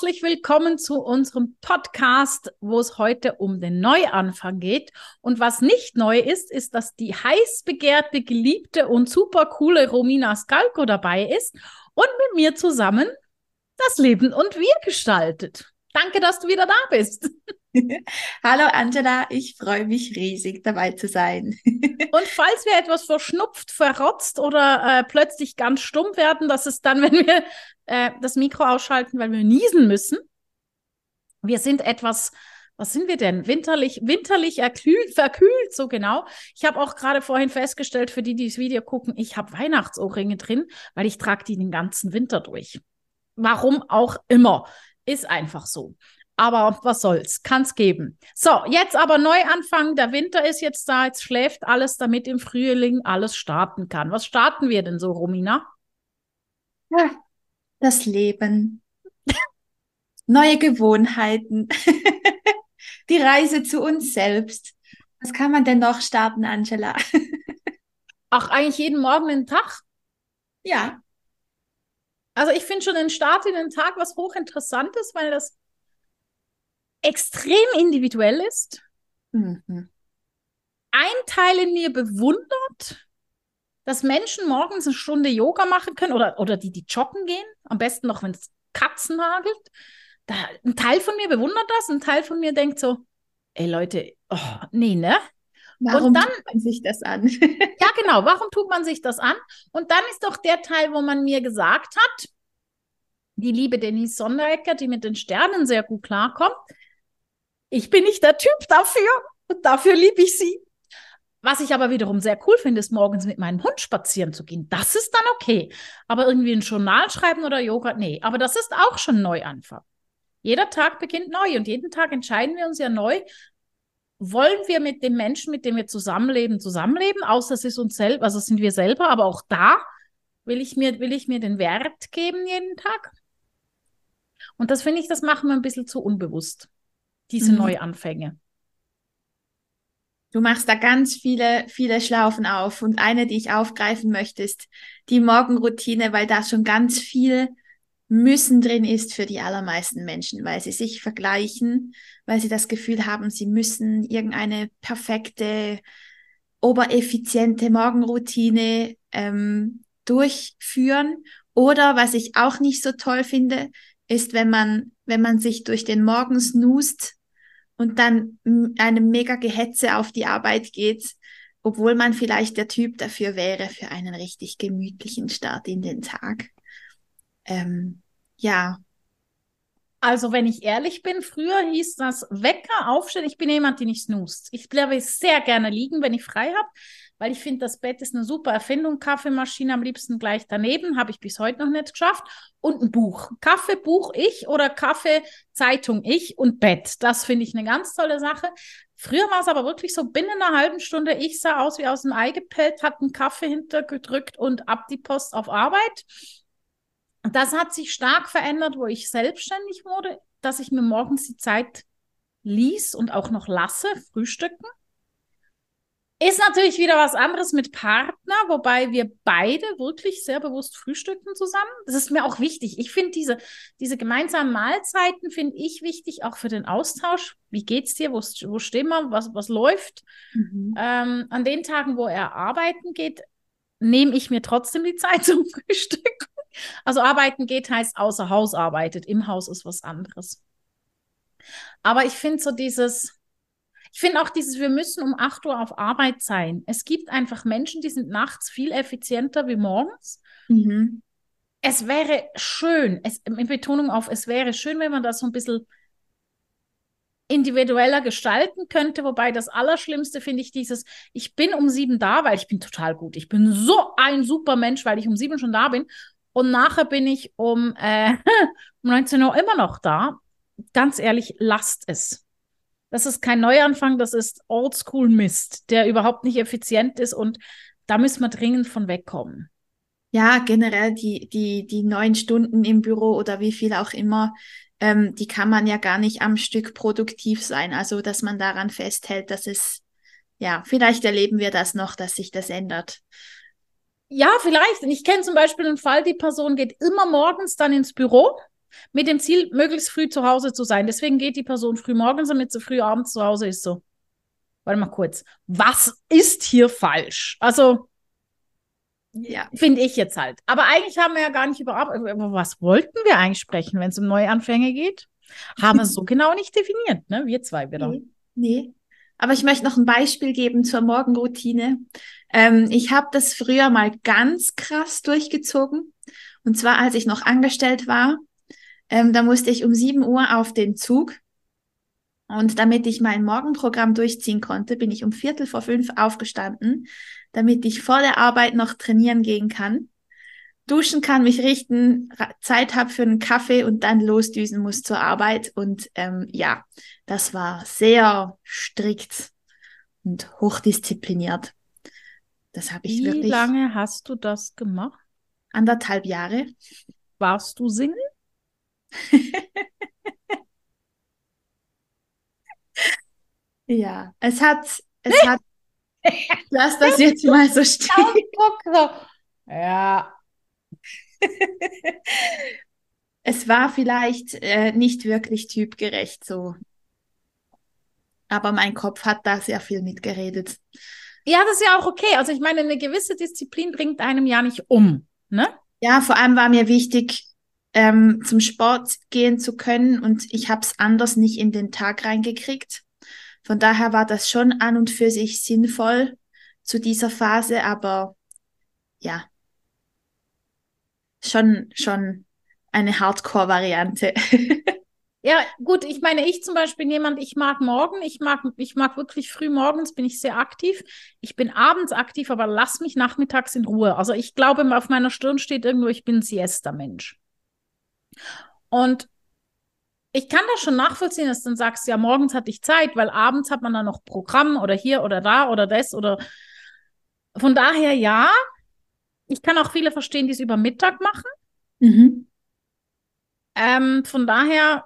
herzlich willkommen zu unserem Podcast, wo es heute um den Neuanfang geht. Und was nicht neu ist, ist, dass die heiß begehrte, geliebte und super coole Romina Skalko dabei ist und mit mir zusammen das Leben und wir gestaltet. Danke, dass du wieder da bist. Hallo Angela, ich freue mich riesig dabei zu sein. Und falls wir etwas verschnupft, verrotzt oder äh, plötzlich ganz stumm werden, das ist dann, wenn wir äh, das Mikro ausschalten, weil wir niesen müssen. Wir sind etwas, was sind wir denn? Winterlich, winterlich erkühlt, verkühlt, so genau. Ich habe auch gerade vorhin festgestellt, für die, die das Video gucken, ich habe Weihnachtsohrringe drin, weil ich trage die den ganzen Winter durch. Warum auch immer. Ist einfach so. Aber was soll's, kann's geben. So, jetzt aber neu anfangen. Der Winter ist jetzt da, jetzt schläft alles, damit im Frühling alles starten kann. Was starten wir denn so, Romina? Ja, das Leben, neue Gewohnheiten, die Reise zu uns selbst. Was kann man denn noch starten, Angela? Ach, eigentlich jeden Morgen einen Tag? Ja. Also ich finde schon den Start in den Tag was hochinteressantes, weil das extrem individuell ist. Mhm. Ein Teil in mir bewundert, dass Menschen morgens eine Stunde Yoga machen können oder, oder die, die joggen gehen, am besten noch, wenn es Katzen hagelt. Da, ein Teil von mir bewundert das, ein Teil von mir denkt so, ey Leute, oh, nee, ne? Warum und dann, tut man sich das an? ja, genau, warum tut man sich das an? Und dann ist doch der Teil, wo man mir gesagt hat, die liebe Denise Sonderecker, die mit den Sternen sehr gut klarkommt, ich bin nicht der Typ dafür und dafür liebe ich sie. Was ich aber wiederum sehr cool finde, ist morgens mit meinem Hund spazieren zu gehen. Das ist dann okay. Aber irgendwie ein Journal schreiben oder Yoga, nee. Aber das ist auch schon Neuanfang. Jeder Tag beginnt neu und jeden Tag entscheiden wir uns ja neu, wollen wir mit dem Menschen, mit dem wir zusammenleben, zusammenleben, außer es ist uns selber, also sind wir selber, aber auch da will ich mir, will ich mir den Wert geben jeden Tag. Und das finde ich, das machen wir ein bisschen zu unbewusst, diese mhm. Neuanfänge. Du machst da ganz viele, viele Schlaufen auf. Und eine, die ich aufgreifen möchte, ist die Morgenroutine, weil da schon ganz viel Müssen drin ist für die allermeisten Menschen, weil sie sich vergleichen, weil sie das Gefühl haben, sie müssen irgendeine perfekte, obereffiziente Morgenroutine ähm, durchführen. Oder was ich auch nicht so toll finde, ist, wenn man, wenn man sich durch den Morgen snoost und dann eine mega Gehetze auf die Arbeit geht, obwohl man vielleicht der Typ dafür wäre, für einen richtig gemütlichen Start in den Tag. Ähm, ja. Also, wenn ich ehrlich bin, früher hieß das Wecker aufstehen. Ich bin jemand, der nicht snoost. Ich bleibe sehr gerne liegen, wenn ich frei habe weil ich finde, das Bett ist eine super Erfindung. Kaffeemaschine am liebsten gleich daneben, habe ich bis heute noch nicht geschafft. Und ein Buch. Kaffee, Buch, ich oder Kaffee, Zeitung, ich und Bett. Das finde ich eine ganz tolle Sache. Früher war es aber wirklich so, binnen einer halben Stunde, ich sah aus wie aus dem Ei gepellt, hat einen Kaffee hintergedrückt und ab die Post auf Arbeit. Das hat sich stark verändert, wo ich selbstständig wurde, dass ich mir morgens die Zeit ließ und auch noch lasse, frühstücken. Ist natürlich wieder was anderes mit Partner, wobei wir beide wirklich sehr bewusst frühstücken zusammen. Das ist mir auch wichtig. Ich finde diese, diese gemeinsamen Mahlzeiten finde ich wichtig, auch für den Austausch. Wie geht's dir? Wo, wo stehen wir? Was, was läuft? Mhm. Ähm, an den Tagen, wo er arbeiten geht, nehme ich mir trotzdem die Zeit zum Frühstück. Also arbeiten geht heißt außer Haus arbeitet. Im Haus ist was anderes. Aber ich finde so dieses, ich finde auch dieses, wir müssen um 8 Uhr auf Arbeit sein. Es gibt einfach Menschen, die sind nachts viel effizienter wie morgens. Mhm. Es wäre schön, es, in Betonung auf, es wäre schön, wenn man das so ein bisschen individueller gestalten könnte, wobei das Allerschlimmste finde ich dieses, ich bin um sieben da, weil ich bin total gut. Ich bin so ein super Mensch, weil ich um sieben schon da bin. Und nachher bin ich um, äh, um 19 Uhr immer noch da. Ganz ehrlich, lasst es. Das ist kein Neuanfang, das ist Oldschool-Mist, der überhaupt nicht effizient ist und da müssen wir dringend von wegkommen. Ja, generell die, die, die neun Stunden im Büro oder wie viel auch immer, ähm, die kann man ja gar nicht am Stück produktiv sein. Also, dass man daran festhält, dass es ja, vielleicht erleben wir das noch, dass sich das ändert. Ja, vielleicht. Ich kenne zum Beispiel einen Fall, die Person geht immer morgens dann ins Büro mit dem Ziel, möglichst früh zu Hause zu sein. Deswegen geht die Person früh morgens, damit sie früh abends zu Hause ist. So, warte mal kurz. Was ist hier falsch? Also, ja. finde ich jetzt halt. Aber eigentlich haben wir ja gar nicht über, über was wollten wir eigentlich sprechen, wenn es um Neuanfänge geht? Haben wir so genau nicht definiert, ne? Wir zwei wieder. Nee, nee. Aber ich möchte noch ein Beispiel geben zur Morgenroutine. Ähm, ich habe das früher mal ganz krass durchgezogen. Und zwar, als ich noch angestellt war. Ähm, da musste ich um 7 Uhr auf den Zug. Und damit ich mein Morgenprogramm durchziehen konnte, bin ich um Viertel vor fünf aufgestanden, damit ich vor der Arbeit noch trainieren gehen kann, duschen kann, mich richten, Zeit habe für einen Kaffee und dann losdüsen muss zur Arbeit. Und ähm, ja, das war sehr strikt und hochdiszipliniert. Das habe ich Wie wirklich. Wie lange hast du das gemacht? Anderthalb Jahre. Warst du Single? ja, es hat, es hat, lass das jetzt mal so stehen. Ja. es war vielleicht äh, nicht wirklich typgerecht so. Aber mein Kopf hat da sehr viel mitgeredet. Ja, das ist ja auch okay. Also ich meine, eine gewisse Disziplin bringt einem ja nicht um, ne? Ja, vor allem war mir wichtig, ähm, zum Sport gehen zu können und ich habe es anders nicht in den Tag reingekriegt. Von daher war das schon an und für sich sinnvoll zu dieser Phase, aber ja, schon, schon eine Hardcore-Variante. Ja, gut, ich meine, ich zum Beispiel bin jemand, ich mag morgen, ich mag, ich mag wirklich früh morgens, bin ich sehr aktiv. Ich bin abends aktiv, aber lass mich nachmittags in Ruhe. Also ich glaube, auf meiner Stirn steht irgendwo, ich bin Siesta-Mensch. Und ich kann das schon nachvollziehen, dass du dann sagst, ja, morgens hatte ich Zeit, weil abends hat man dann noch Programm oder hier oder da oder das oder von daher ja. Ich kann auch viele verstehen, die es über Mittag machen. Mhm. Ähm, von daher,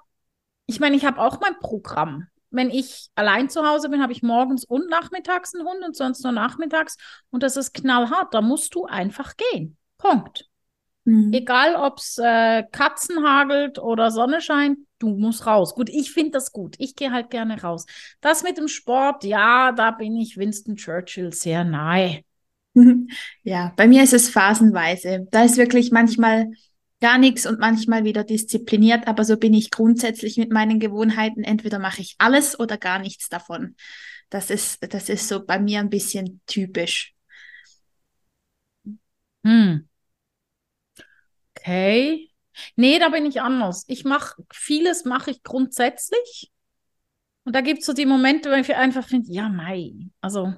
ich meine, ich habe auch mein Programm. Wenn ich allein zu Hause bin, habe ich morgens und nachmittags einen Hund und sonst nur nachmittags. Und das ist knallhart. Da musst du einfach gehen. Punkt. Mhm. Egal, ob es äh, Katzen hagelt oder Sonne scheint, du musst raus. Gut, ich finde das gut. Ich gehe halt gerne raus. Das mit dem Sport, ja, da bin ich Winston Churchill sehr nahe. Ja, bei mir ist es phasenweise. Da ist wirklich manchmal gar nichts und manchmal wieder diszipliniert, aber so bin ich grundsätzlich mit meinen Gewohnheiten. Entweder mache ich alles oder gar nichts davon. Das ist, das ist so bei mir ein bisschen typisch. Hm. Okay. Nee, da bin ich anders. Ich mache, vieles mache ich grundsätzlich. Und da gibt es so die Momente, wo ich einfach finde, ja, mei. Also,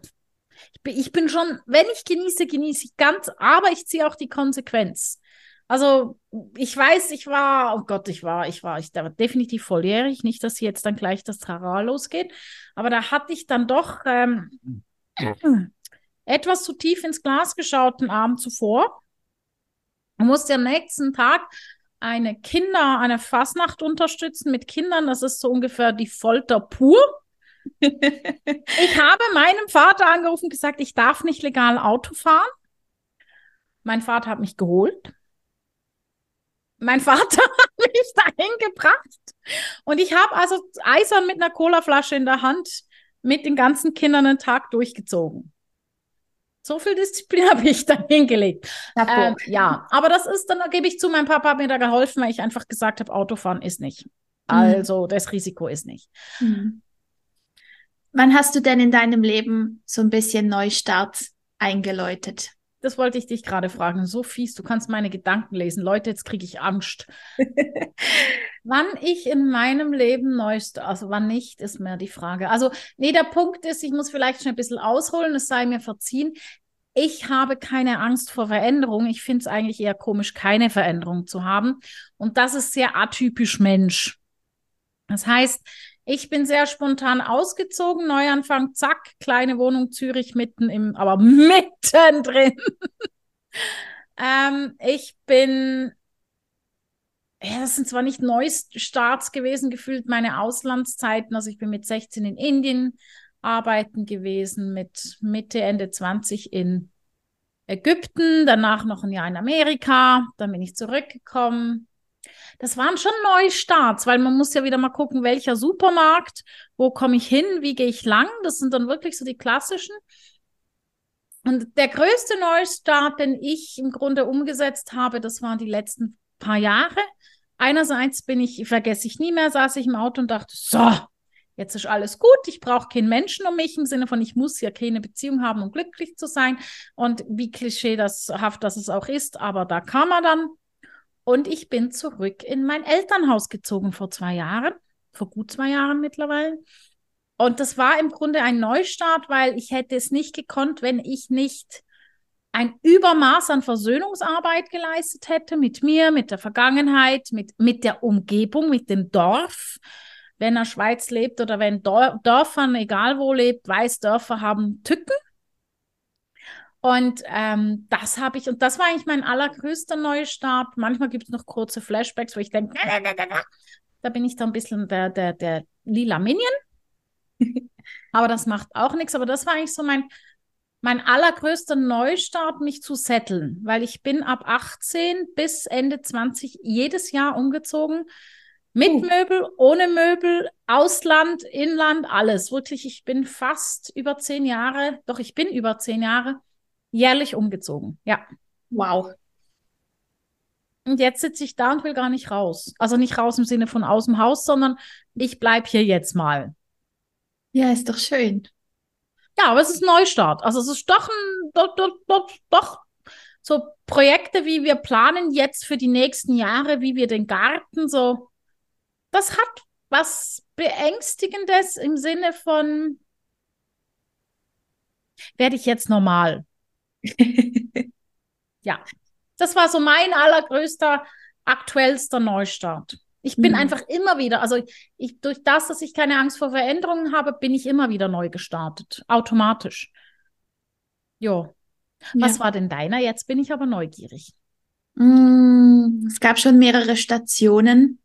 ich bin, ich bin schon, wenn ich genieße, genieße ich ganz, aber ich ziehe auch die Konsequenz. Also, ich weiß, ich war, oh Gott, ich war, ich war, ich war definitiv volljährig. Nicht, dass jetzt dann gleich das Tara losgeht. Aber da hatte ich dann doch ähm, etwas zu tief ins Glas geschaut den Abend zuvor musste am nächsten Tag eine Kinder, eine Fasnacht unterstützen mit Kindern. Das ist so ungefähr die Folter pur. ich habe meinem Vater angerufen und gesagt, ich darf nicht legal Auto fahren. Mein Vater hat mich geholt. Mein Vater hat mich dahin gebracht. Und ich habe also eisern mit einer Colaflasche in der Hand mit den ganzen Kindern einen Tag durchgezogen. So viel Disziplin habe ich da hingelegt. Ähm, ja, aber das ist, dann gebe ich zu, mein Papa hat mir da geholfen, weil ich einfach gesagt habe, Autofahren ist nicht. Mhm. Also mhm. das Risiko ist nicht. Mhm. Wann hast du denn in deinem Leben so ein bisschen Neustart eingeläutet? Das wollte ich dich gerade fragen. So fies, du kannst meine Gedanken lesen. Leute, jetzt kriege ich Angst. wann ich in meinem Leben neuest, also wann nicht, ist mir die Frage. Also, nee, der Punkt ist, ich muss vielleicht schon ein bisschen ausholen, es sei mir verziehen. Ich habe keine Angst vor Veränderung. Ich finde es eigentlich eher komisch, keine Veränderung zu haben. Und das ist sehr atypisch Mensch. Das heißt, ich bin sehr spontan ausgezogen, Neuanfang, zack, kleine Wohnung Zürich mitten im, aber mittendrin. ähm, ich bin ja, das sind zwar nicht Neustarts gewesen, gefühlt meine Auslandszeiten. Also ich bin mit 16 in Indien arbeiten gewesen mit Mitte, Ende 20 in Ägypten, danach noch ein Jahr in Amerika, dann bin ich zurückgekommen. Das waren schon Neustarts, weil man muss ja wieder mal gucken, welcher Supermarkt, wo komme ich hin, wie gehe ich lang. Das sind dann wirklich so die klassischen. Und der größte Neustart, den ich im Grunde umgesetzt habe, das waren die letzten paar Jahre. Einerseits bin ich, vergesse ich nie mehr, saß ich im Auto und dachte, so, jetzt ist alles gut, ich brauche keinen Menschen um mich im Sinne von, ich muss ja keine Beziehung haben, um glücklich zu sein. Und wie klischeehaft das es auch ist, aber da kam er dann. Und ich bin zurück in mein Elternhaus gezogen vor zwei Jahren, vor gut zwei Jahren mittlerweile. Und das war im Grunde ein Neustart, weil ich hätte es nicht gekonnt, wenn ich nicht ein Übermaß an Versöhnungsarbeit geleistet hätte mit mir, mit der Vergangenheit, mit, mit der Umgebung, mit dem Dorf. Wenn er Schweiz lebt oder wenn Dörfern, egal wo lebt, weiß, Dörfer haben Tücken. Und ähm, das habe ich, und das war eigentlich mein allergrößter Neustart. Manchmal gibt es noch kurze Flashbacks, wo ich denke, da bin ich dann ein bisschen der, der, der lila Minion. aber das macht auch nichts. Aber das war eigentlich so mein, mein allergrößter Neustart, mich zu setteln, weil ich bin ab 18 bis Ende 20 jedes Jahr umgezogen. Mit uh. Möbel, ohne Möbel, Ausland, Inland, alles. Wirklich, ich bin fast über zehn Jahre, doch ich bin über zehn Jahre jährlich umgezogen. Ja. Wow. Und jetzt sitze ich da und will gar nicht raus. Also nicht raus im Sinne von aus dem Haus, sondern ich bleibe hier jetzt mal. Ja, ist doch schön. Ja, aber es ist ein Neustart. Also es ist doch ein, doch, doch, doch, doch so Projekte, wie wir planen jetzt für die nächsten Jahre, wie wir den Garten so, das hat was Beängstigendes im Sinne von, werde ich jetzt normal? Ja, das war so mein allergrößter, aktuellster Neustart. Ich bin mhm. einfach immer wieder, also ich, durch das, dass ich keine Angst vor Veränderungen habe, bin ich immer wieder neu gestartet, automatisch. Jo. Was ja. war denn deiner? Jetzt bin ich aber neugierig. Mm, es gab schon mehrere Stationen,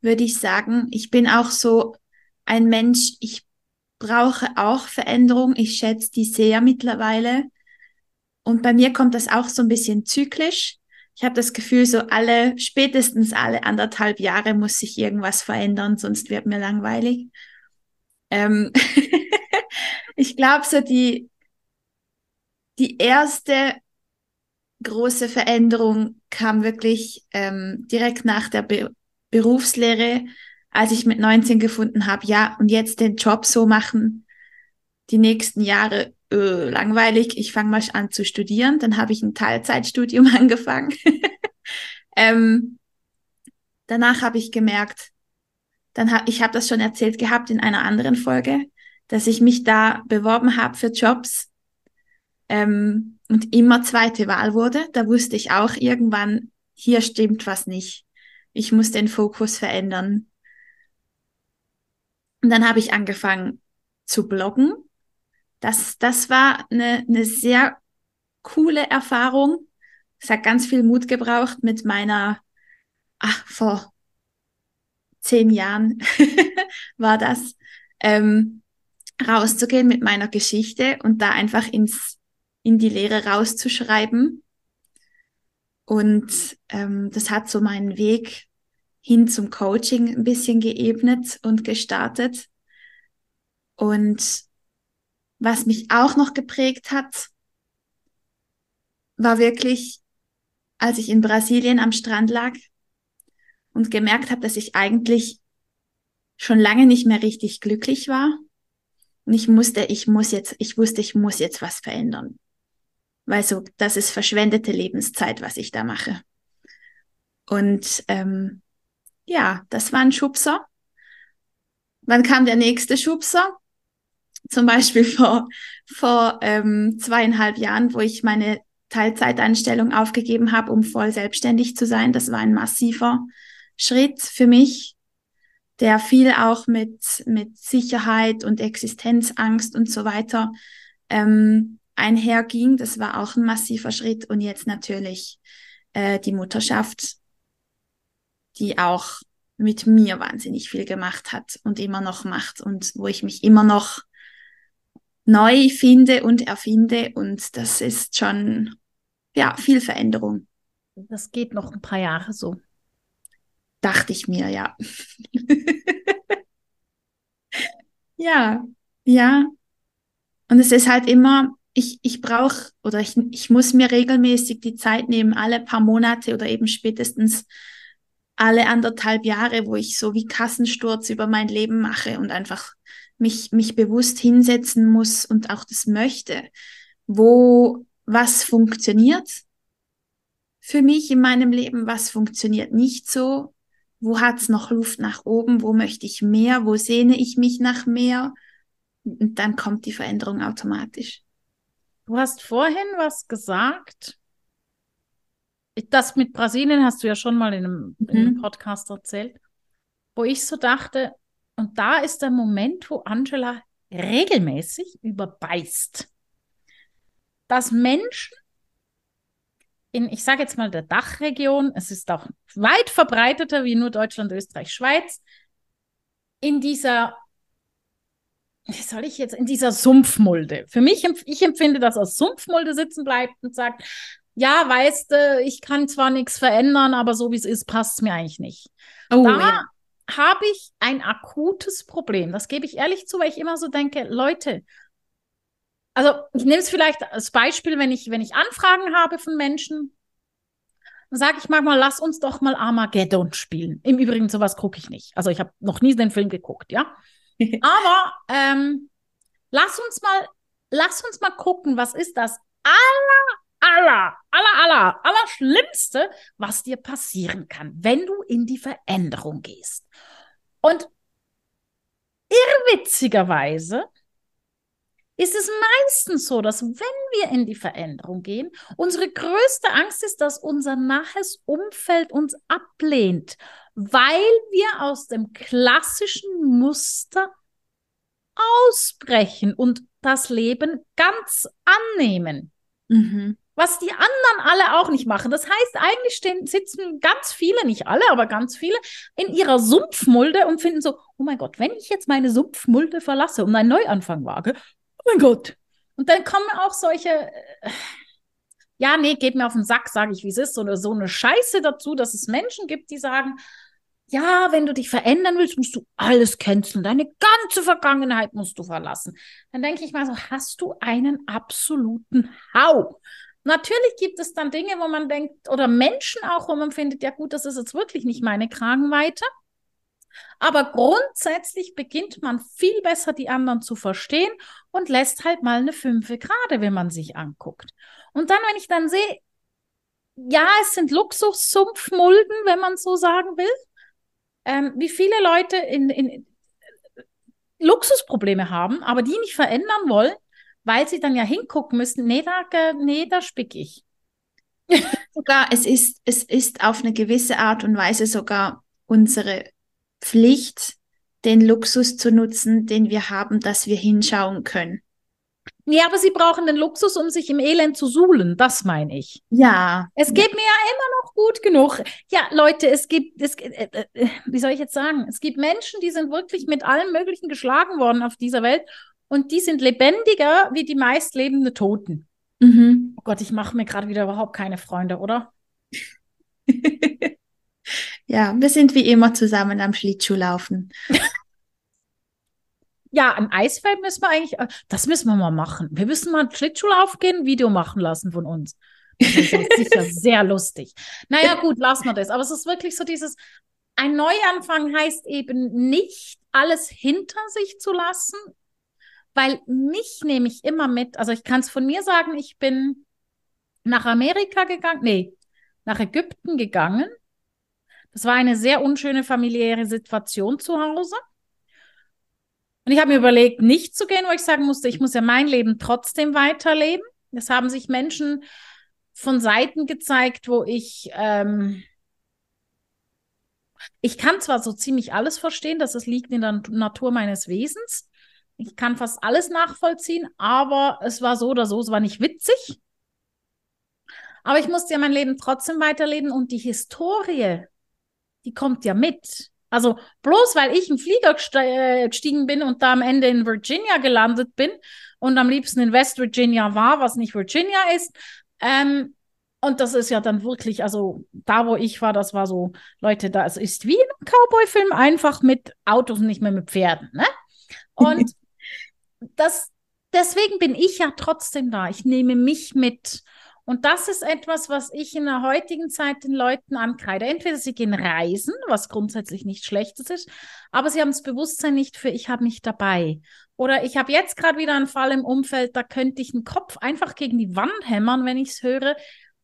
würde ich sagen. Ich bin auch so ein Mensch, ich brauche auch Veränderung. Ich schätze die sehr mittlerweile. Und bei mir kommt das auch so ein bisschen zyklisch. Ich habe das Gefühl, so alle, spätestens alle anderthalb Jahre muss sich irgendwas verändern, sonst wird mir langweilig. Ähm ich glaube, so die, die erste große Veränderung kam wirklich ähm, direkt nach der Be Berufslehre, als ich mit 19 gefunden habe, ja, und jetzt den Job so machen, die nächsten Jahre öh, langweilig, ich fange mal an zu studieren. Dann habe ich ein Teilzeitstudium angefangen. ähm, danach habe ich gemerkt, dann hab, ich habe das schon erzählt gehabt in einer anderen Folge, dass ich mich da beworben habe für Jobs ähm, und immer zweite Wahl wurde. Da wusste ich auch irgendwann, hier stimmt was nicht. Ich muss den Fokus verändern. Und dann habe ich angefangen zu bloggen das, das war eine, eine sehr coole Erfahrung. Es hat ganz viel Mut gebraucht mit meiner, ach, vor zehn Jahren war das, ähm, rauszugehen mit meiner Geschichte und da einfach ins, in die Lehre rauszuschreiben. Und ähm, das hat so meinen Weg hin zum Coaching ein bisschen geebnet und gestartet. Und was mich auch noch geprägt hat, war wirklich, als ich in Brasilien am Strand lag und gemerkt habe, dass ich eigentlich schon lange nicht mehr richtig glücklich war. Und ich musste, ich muss jetzt, ich wusste, ich muss jetzt was verändern. Weil so, das ist verschwendete Lebenszeit, was ich da mache. Und ähm, ja, das war ein Schubser. Wann kam der nächste Schubser? Zum Beispiel vor, vor ähm, zweieinhalb Jahren, wo ich meine Teilzeiteinstellung aufgegeben habe, um voll selbstständig zu sein. Das war ein massiver Schritt für mich, der viel auch mit, mit Sicherheit und Existenzangst und so weiter ähm, einherging. Das war auch ein massiver Schritt. Und jetzt natürlich äh, die Mutterschaft, die auch mit mir wahnsinnig viel gemacht hat und immer noch macht und wo ich mich immer noch neu finde und erfinde. Und das ist schon, ja, viel Veränderung. Das geht noch ein paar Jahre so. Dachte ich mir, ja. ja, ja. Und es ist halt immer, ich, ich brauche oder ich, ich muss mir regelmäßig die Zeit nehmen, alle paar Monate oder eben spätestens alle anderthalb Jahre, wo ich so wie Kassensturz über mein Leben mache und einfach mich, mich bewusst hinsetzen muss und auch das möchte, wo was funktioniert für mich in meinem Leben, was funktioniert nicht so, wo hat's noch Luft nach oben, wo möchte ich mehr, wo sehne ich mich nach mehr und dann kommt die Veränderung automatisch. Du hast vorhin was gesagt. Das mit Brasilien hast du ja schon mal in einem, mhm. in einem mhm. Podcast erzählt, wo ich so dachte, und da ist der Moment, wo Angela regelmäßig überbeißt, dass Menschen in, ich sage jetzt mal, der Dachregion, es ist auch weit verbreiteter wie nur Deutschland, Österreich, Schweiz, in dieser wie soll ich jetzt in dieser Sumpfmulde? Für mich, ich empfinde das als Sumpfmulde sitzen bleibt und sagt, ja, weißt du, ich kann zwar nichts verändern, aber so wie es ist, passt es mir eigentlich nicht. Oh, da ja. Habe ich ein akutes Problem. Das gebe ich ehrlich zu, weil ich immer so denke, Leute, also ich nehme es vielleicht als Beispiel, wenn ich, wenn ich Anfragen habe von Menschen, dann sage ich manchmal, lass uns doch mal Armageddon spielen. Im Übrigen, sowas gucke ich nicht. Also ich habe noch nie den Film geguckt, ja. Aber ähm, lass uns mal, lass uns mal gucken, was ist das aller, aller, aller, aller, aller Schlimmste, was dir passieren kann, wenn du in die Veränderung gehst. Und irrwitzigerweise ist es meistens so, dass wenn wir in die Veränderung gehen, unsere größte Angst ist, dass unser nahes Umfeld uns ablehnt weil wir aus dem klassischen Muster ausbrechen und das Leben ganz annehmen. Mhm. Was die anderen alle auch nicht machen. Das heißt, eigentlich stehen, sitzen ganz viele, nicht alle, aber ganz viele, in ihrer Sumpfmulde und finden so, oh mein Gott, wenn ich jetzt meine Sumpfmulde verlasse und einen Neuanfang wage, oh mein Gott. Und dann kommen auch solche, äh, ja, nee, geht mir auf den Sack, sage ich, wie es ist, eine, so eine Scheiße dazu, dass es Menschen gibt, die sagen, ja, wenn du dich verändern willst, musst du alles canceln. Deine ganze Vergangenheit musst du verlassen. Dann denke ich mal so, hast du einen absoluten Hau. Natürlich gibt es dann Dinge, wo man denkt, oder Menschen auch, wo man findet, ja gut, das ist jetzt wirklich nicht meine Kragenweite. Aber grundsätzlich beginnt man viel besser, die anderen zu verstehen und lässt halt mal eine Fünfe gerade, wenn man sich anguckt. Und dann, wenn ich dann sehe, ja, es sind Luxussumpfmulden, wenn man so sagen will ähm, wie viele Leute in, in Luxusprobleme haben, aber die nicht verändern wollen, weil sie dann ja hingucken müssen, nee, da, nee, da spick ich. sogar, es ist, es ist auf eine gewisse Art und Weise sogar unsere Pflicht, den Luxus zu nutzen, den wir haben, dass wir hinschauen können. Ja, aber sie brauchen den Luxus, um sich im Elend zu suhlen. Das meine ich. Ja. Es geht mir ja immer noch gut genug. Ja, Leute, es gibt, es, äh, äh, wie soll ich jetzt sagen? Es gibt Menschen, die sind wirklich mit allem Möglichen geschlagen worden auf dieser Welt und die sind lebendiger wie die meist lebenden Toten. Mhm. Oh Gott, ich mache mir gerade wieder überhaupt keine Freunde, oder? ja, wir sind wie immer zusammen am Schlittschuhlaufen. Ja, ein Eisfeld müssen wir eigentlich, äh, das müssen wir mal machen. Wir müssen mal Schlittschuhlauf gehen, Video machen lassen von uns. Das ist sicher sehr lustig. Naja, gut, lassen wir das. Aber es ist wirklich so dieses, ein Neuanfang heißt eben nicht, alles hinter sich zu lassen, weil mich nehme ich immer mit. Also ich kann es von mir sagen, ich bin nach Amerika gegangen, nee, nach Ägypten gegangen. Das war eine sehr unschöne familiäre Situation zu Hause. Und ich habe mir überlegt, nicht zu gehen, wo ich sagen musste, ich muss ja mein Leben trotzdem weiterleben. Es haben sich Menschen von Seiten gezeigt, wo ich, ähm, ich kann zwar so ziemlich alles verstehen, dass es liegt in der Natur meines Wesens. Ich kann fast alles nachvollziehen, aber es war so oder so, es war nicht witzig. Aber ich musste ja mein Leben trotzdem weiterleben und die Historie, die kommt ja mit. Also bloß weil ich im Flieger äh, gestiegen bin und da am Ende in Virginia gelandet bin und am liebsten in West Virginia war, was nicht Virginia ist. Ähm, und das ist ja dann wirklich, also da, wo ich war, das war so, Leute, das ist wie in einem Cowboy-Film, einfach mit Autos, nicht mehr mit Pferden. Ne? Und das, deswegen bin ich ja trotzdem da. Ich nehme mich mit. Und das ist etwas, was ich in der heutigen Zeit den Leuten ankreide. Entweder sie gehen reisen, was grundsätzlich nicht schlechtes ist, aber sie haben das Bewusstsein nicht für, ich habe mich dabei. Oder ich habe jetzt gerade wieder einen Fall im Umfeld, da könnte ich einen Kopf einfach gegen die Wand hämmern, wenn ich es höre.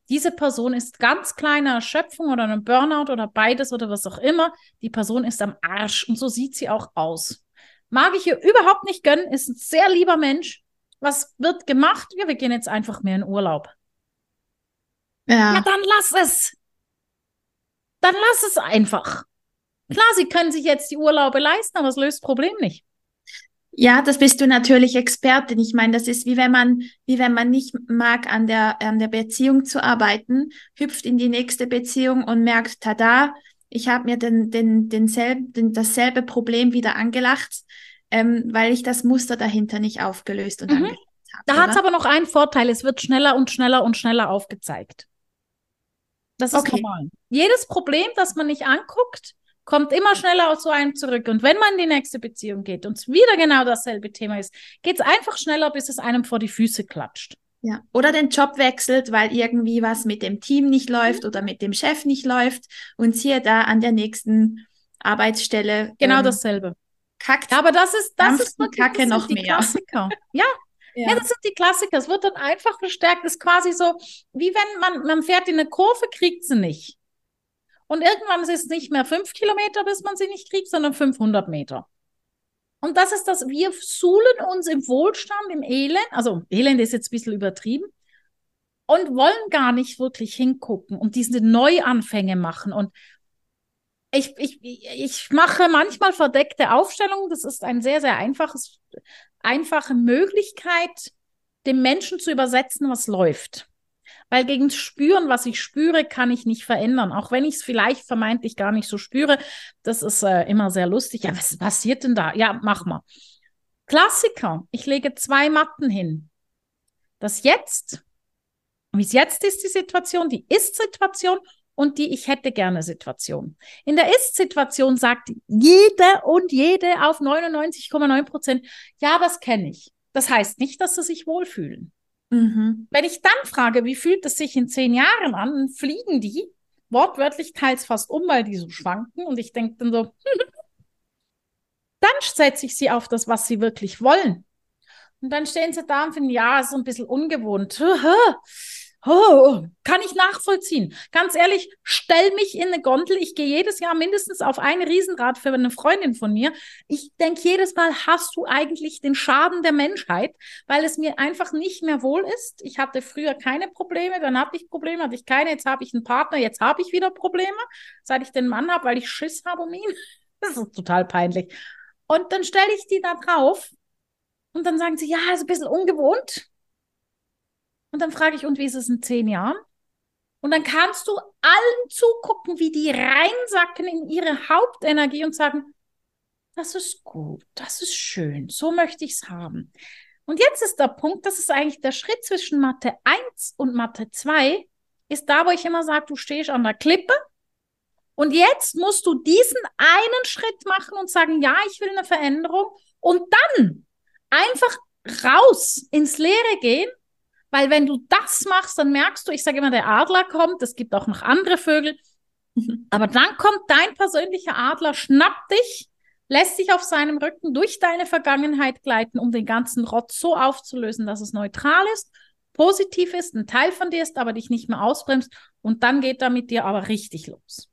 Diese Person ist ganz kleine Erschöpfung oder ein Burnout oder beides oder was auch immer. Die Person ist am Arsch und so sieht sie auch aus. Mag ich ihr überhaupt nicht gönnen, ist ein sehr lieber Mensch. Was wird gemacht? Ja, wir gehen jetzt einfach mehr in Urlaub. Ja. ja, dann lass es. Dann lass es einfach. Klar, sie können sich jetzt die Urlaube leisten, aber es löst das Problem nicht. Ja, das bist du natürlich Expertin. Ich meine, das ist wie wenn man, wie wenn man nicht mag, an der, an der Beziehung zu arbeiten, hüpft in die nächste Beziehung und merkt, tada, ich habe mir den, den, denselben, den, dasselbe Problem wieder angelacht, ähm, weil ich das Muster dahinter nicht aufgelöst und mhm. habe. Da hat es aber noch einen Vorteil, es wird schneller und schneller und schneller aufgezeigt. Das ist okay. normal. Jedes Problem, das man nicht anguckt, kommt immer schneller zu einem zurück. Und wenn man in die nächste Beziehung geht und es wieder genau dasselbe Thema ist, geht es einfach schneller, bis es einem vor die Füße klatscht. Ja. Oder den Job wechselt, weil irgendwie was mit dem Team nicht läuft oder mit dem Chef nicht läuft und siehe da an der nächsten Arbeitsstelle. Genau ähm, dasselbe. Kackt. Ja, aber das ist, das ist wirklich, Kacke das noch die mehr. Klassiker. ja, ja. ja. das sind die Klassiker. Es wird dann einfach verstärkt. Es ist quasi so, wie wenn man, man fährt in eine Kurve, kriegt sie nicht. Und irgendwann ist es nicht mehr fünf Kilometer, bis man sie nicht kriegt, sondern 500 Meter. Und das ist das, wir suhlen uns im Wohlstand, im Elend, also Elend ist jetzt ein bisschen übertrieben, und wollen gar nicht wirklich hingucken und diese Neuanfänge machen. Und ich, ich, ich mache manchmal verdeckte Aufstellungen. Das ist ein sehr, sehr einfaches, einfache Möglichkeit, dem Menschen zu übersetzen, was läuft. Weil gegen Spüren, was ich spüre, kann ich nicht verändern. Auch wenn ich es vielleicht vermeintlich gar nicht so spüre. Das ist äh, immer sehr lustig. Ja, was passiert denn da? Ja, mach mal. Klassiker. Ich lege zwei Matten hin. Das Jetzt, wie es jetzt ist, die Situation, die Ist-Situation und die Ich hätte gerne Situation. In der Ist-Situation sagt jeder und jede auf 99,9 Prozent, ja, das kenne ich. Das heißt nicht, dass sie sich wohlfühlen. Mhm. Wenn ich dann frage, wie fühlt es sich in zehn Jahren an, fliegen die wortwörtlich teils fast um, weil die so schwanken. Und ich denke dann so, dann setze ich sie auf das, was sie wirklich wollen. Und dann stehen sie da und finden, ja, ist so ein bisschen ungewohnt. Oh, kann ich nachvollziehen. Ganz ehrlich, stell mich in eine Gondel. Ich gehe jedes Jahr mindestens auf ein Riesenrad für eine Freundin von mir. Ich denke jedes Mal, hast du eigentlich den Schaden der Menschheit, weil es mir einfach nicht mehr wohl ist. Ich hatte früher keine Probleme, dann hatte ich Probleme, hatte ich keine, jetzt habe ich einen Partner, jetzt habe ich wieder Probleme, seit ich den Mann habe, weil ich Schiss habe um ihn. Das ist total peinlich. Und dann stelle ich die da drauf und dann sagen sie, ja, ist ein bisschen ungewohnt. Und dann frage ich, und wie ist es in zehn Jahren? Und dann kannst du allen zugucken, wie die reinsacken in ihre Hauptenergie und sagen, das ist gut, das ist schön, so möchte ich es haben. Und jetzt ist der Punkt, das ist eigentlich der Schritt zwischen Mathe 1 und Mathe 2, ist da, wo ich immer sage, du stehst an der Klippe und jetzt musst du diesen einen Schritt machen und sagen, ja, ich will eine Veränderung und dann einfach raus ins Leere gehen weil wenn du das machst, dann merkst du, ich sage immer, der Adler kommt, es gibt auch noch andere Vögel, aber dann kommt dein persönlicher Adler, schnappt dich, lässt dich auf seinem Rücken durch deine Vergangenheit gleiten, um den ganzen Rott so aufzulösen, dass es neutral ist, positiv ist, ein Teil von dir ist, aber dich nicht mehr ausbremst. Und dann geht er mit dir aber richtig los.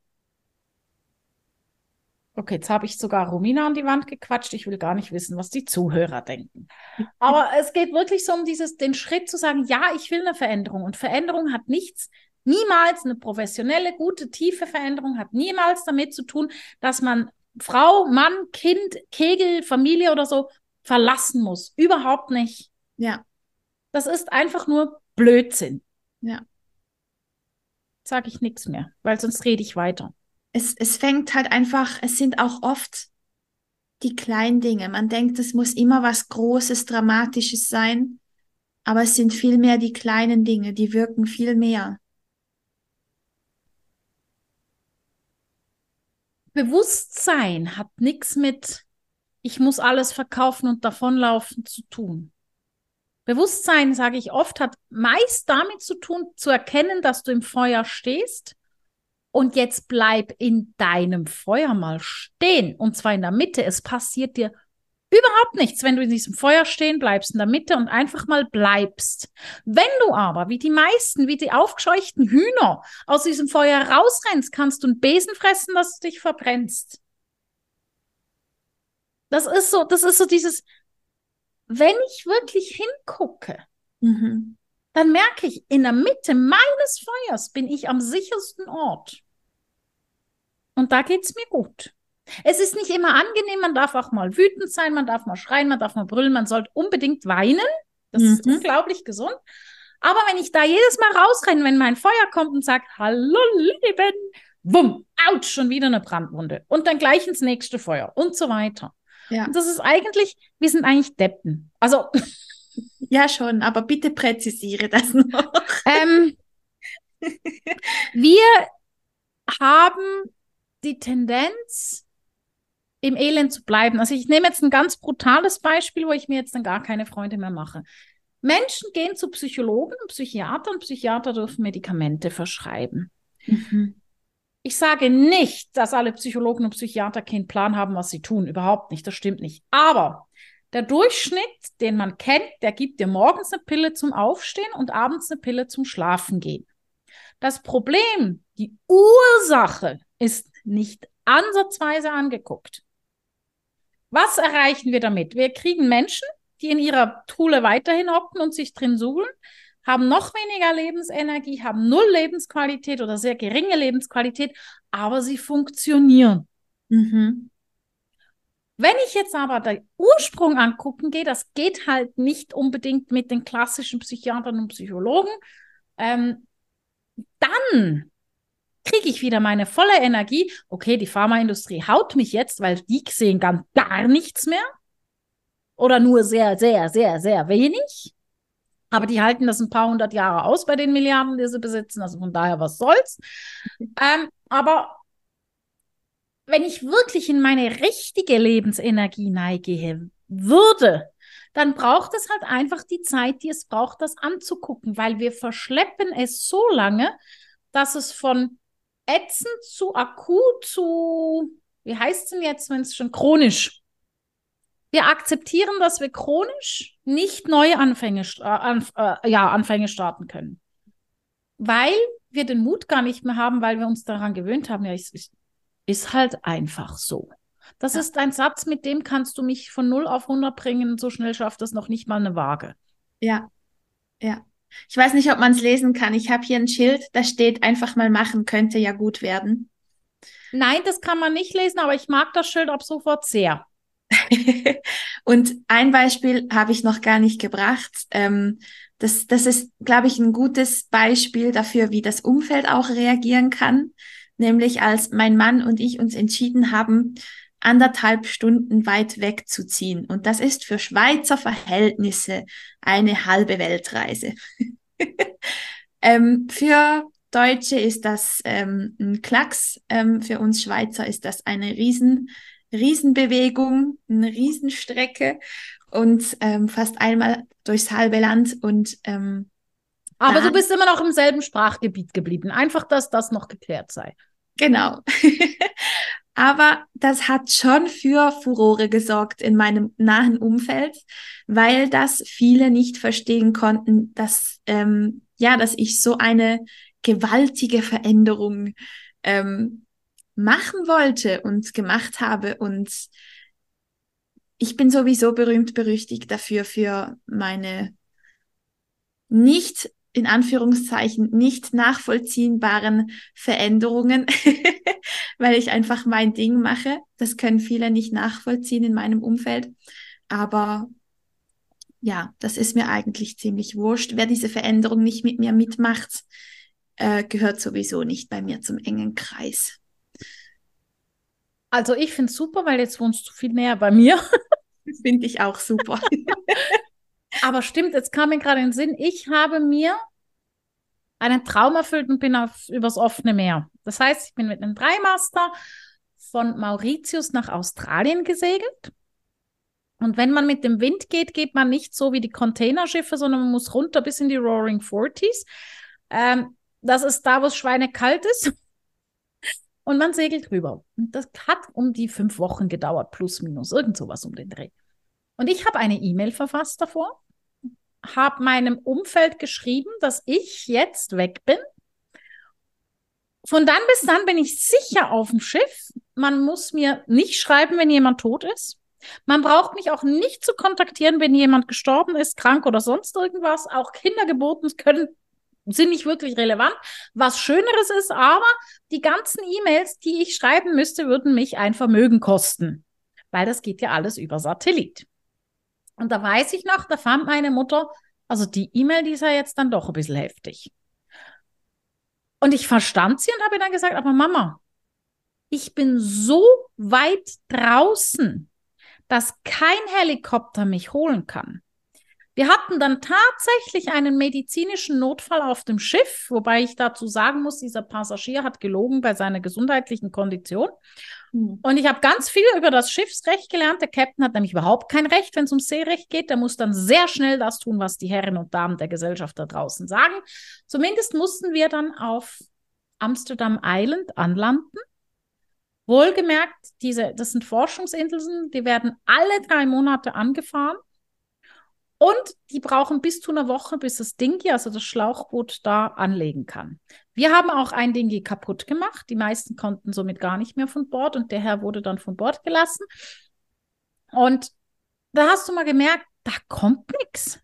Okay, jetzt habe ich sogar Romina an die Wand gequatscht. Ich will gar nicht wissen, was die Zuhörer denken. Aber es geht wirklich so um dieses, den Schritt zu sagen, ja, ich will eine Veränderung. Und Veränderung hat nichts, niemals eine professionelle, gute, tiefe Veränderung hat niemals damit zu tun, dass man Frau, Mann, Kind, Kegel, Familie oder so verlassen muss. Überhaupt nicht. Ja. Das ist einfach nur Blödsinn. Ja. Sage ich nichts mehr, weil sonst rede ich weiter. Es, es fängt halt einfach, es sind auch oft die kleinen Dinge. Man denkt, es muss immer was Großes, Dramatisches sein, aber es sind vielmehr die kleinen Dinge, die wirken viel mehr. Bewusstsein hat nichts mit, ich muss alles verkaufen und davonlaufen zu tun. Bewusstsein, sage ich oft, hat meist damit zu tun, zu erkennen, dass du im Feuer stehst und jetzt bleib in deinem Feuer mal stehen und zwar in der Mitte. Es passiert dir Überhaupt nichts, wenn du in diesem Feuer stehen bleibst, in der Mitte und einfach mal bleibst. Wenn du aber, wie die meisten, wie die aufgescheuchten Hühner aus diesem Feuer rausrennst, kannst du einen Besen fressen, dass du dich verbrennst. Das ist so, das ist so dieses, wenn ich wirklich hingucke, mhm. dann merke ich, in der Mitte meines Feuers bin ich am sichersten Ort. Und da geht's mir gut. Es ist nicht immer angenehm, man darf auch mal wütend sein, man darf mal schreien, man darf mal brüllen, man sollte unbedingt weinen. Das mhm. ist unglaublich gesund. Aber wenn ich da jedes Mal rausrenne, wenn mein Feuer kommt und sagt, hallo Leben, wumm, ouch, schon wieder eine Brandwunde. Und dann gleich ins nächste Feuer und so weiter. Ja. Und das ist eigentlich, wir sind eigentlich Deppen. Also. Ja, schon, aber bitte präzisiere das noch. Ähm, wir haben die Tendenz, im Elend zu bleiben. Also ich nehme jetzt ein ganz brutales Beispiel, wo ich mir jetzt dann gar keine Freunde mehr mache. Menschen gehen zu Psychologen und Psychiatern. Psychiater dürfen Medikamente verschreiben. Mhm. Ich sage nicht, dass alle Psychologen und Psychiater keinen Plan haben, was sie tun. Überhaupt nicht. Das stimmt nicht. Aber der Durchschnitt, den man kennt, der gibt dir morgens eine Pille zum Aufstehen und abends eine Pille zum Schlafen gehen. Das Problem, die Ursache ist nicht ansatzweise angeguckt. Was erreichen wir damit? Wir kriegen Menschen, die in ihrer Tule weiterhin hocken und sich drin suhlen, haben noch weniger Lebensenergie, haben null Lebensqualität oder sehr geringe Lebensqualität, aber sie funktionieren. Mhm. Wenn ich jetzt aber den Ursprung angucken gehe, das geht halt nicht unbedingt mit den klassischen Psychiatern und Psychologen, ähm, dann kriege ich wieder meine volle Energie. Okay, die Pharmaindustrie haut mich jetzt, weil die sehen ganz gar nichts mehr. Oder nur sehr, sehr, sehr, sehr wenig. Aber die halten das ein paar hundert Jahre aus bei den Milliarden, die sie besitzen. Also von daher, was soll's. Ähm, aber wenn ich wirklich in meine richtige Lebensenergie neige würde, dann braucht es halt einfach die Zeit, die es braucht, das anzugucken, weil wir verschleppen es so lange, dass es von ätzend zu akut zu, wie heißt es denn jetzt, wenn es schon chronisch? Wir akzeptieren, dass wir chronisch nicht neue Anfänge, äh, anf äh, ja, Anfänge starten können. Weil wir den Mut gar nicht mehr haben, weil wir uns daran gewöhnt haben, ja, es ist, ist halt einfach so. Das ja. ist ein Satz, mit dem kannst du mich von 0 auf 100 bringen. So schnell schafft das noch nicht mal eine Waage. Ja, ja. Ich weiß nicht, ob man es lesen kann. Ich habe hier ein Schild, da steht einfach mal machen, könnte ja gut werden. Nein, das kann man nicht lesen, aber ich mag das Schild ab sofort sehr. und ein Beispiel habe ich noch gar nicht gebracht. Ähm, das, das ist, glaube ich, ein gutes Beispiel dafür, wie das Umfeld auch reagieren kann. Nämlich als mein Mann und ich uns entschieden haben, anderthalb Stunden weit wegzuziehen. Und das ist für Schweizer Verhältnisse eine halbe Weltreise. ähm, für Deutsche ist das ähm, ein Klacks, ähm, für uns Schweizer ist das eine Riesen, Riesenbewegung, eine Riesenstrecke und ähm, fast einmal durchs halbe Land und ähm, aber du bist immer noch im selben Sprachgebiet geblieben. Einfach, dass das noch geklärt sei. Genau. Aber das hat schon für Furore gesorgt in meinem nahen Umfeld, weil das viele nicht verstehen konnten, dass, ähm, ja, dass ich so eine gewaltige Veränderung ähm, machen wollte und gemacht habe. Und ich bin sowieso berühmt berüchtigt dafür, für meine nicht in Anführungszeichen nicht nachvollziehbaren Veränderungen, weil ich einfach mein Ding mache. Das können viele nicht nachvollziehen in meinem Umfeld. Aber ja, das ist mir eigentlich ziemlich wurscht. Wer diese Veränderung nicht mit mir mitmacht, äh, gehört sowieso nicht bei mir zum engen Kreis. Also ich finde es super, weil jetzt wohnst du viel näher bei mir. Das finde ich auch super. Aber stimmt, jetzt kam mir gerade in den Sinn, ich habe mir einen Traum erfüllt und bin auf, übers offene Meer. Das heißt, ich bin mit einem Dreimaster von Mauritius nach Australien gesegelt. Und wenn man mit dem Wind geht, geht man nicht so wie die Containerschiffe, sondern man muss runter bis in die Roaring Forties. Ähm, das ist da, wo es schweinekalt ist. Und man segelt rüber. Und das hat um die fünf Wochen gedauert, plus minus, irgend sowas um den Dreh. Und ich habe eine E-Mail verfasst davor, habe meinem Umfeld geschrieben, dass ich jetzt weg bin. Von dann bis dann bin ich sicher auf dem Schiff. Man muss mir nicht schreiben, wenn jemand tot ist. Man braucht mich auch nicht zu kontaktieren, wenn jemand gestorben ist, krank oder sonst irgendwas. Auch Kindergeburten können sind nicht wirklich relevant. Was Schöneres ist aber, die ganzen E-Mails, die ich schreiben müsste, würden mich ein Vermögen kosten, weil das geht ja alles über Satellit. Und da weiß ich noch, da fand meine Mutter, also die E-Mail, die ist ja jetzt dann doch ein bisschen heftig. Und ich verstand sie und habe dann gesagt, aber Mama, ich bin so weit draußen, dass kein Helikopter mich holen kann. Wir hatten dann tatsächlich einen medizinischen Notfall auf dem Schiff, wobei ich dazu sagen muss, dieser Passagier hat gelogen bei seiner gesundheitlichen Kondition. Mhm. Und ich habe ganz viel über das Schiffsrecht gelernt. Der Captain hat nämlich überhaupt kein Recht, wenn es um Seerecht geht. Der muss dann sehr schnell das tun, was die Herren und Damen der Gesellschaft da draußen sagen. Zumindest mussten wir dann auf Amsterdam Island anlanden. Wohlgemerkt, diese, das sind Forschungsinseln, die werden alle drei Monate angefahren. Und die brauchen bis zu einer Woche, bis das Dingi, also das Schlauchboot, da anlegen kann. Wir haben auch ein Dingi kaputt gemacht. Die meisten konnten somit gar nicht mehr von Bord und der Herr wurde dann von Bord gelassen. Und da hast du mal gemerkt, da kommt nichts.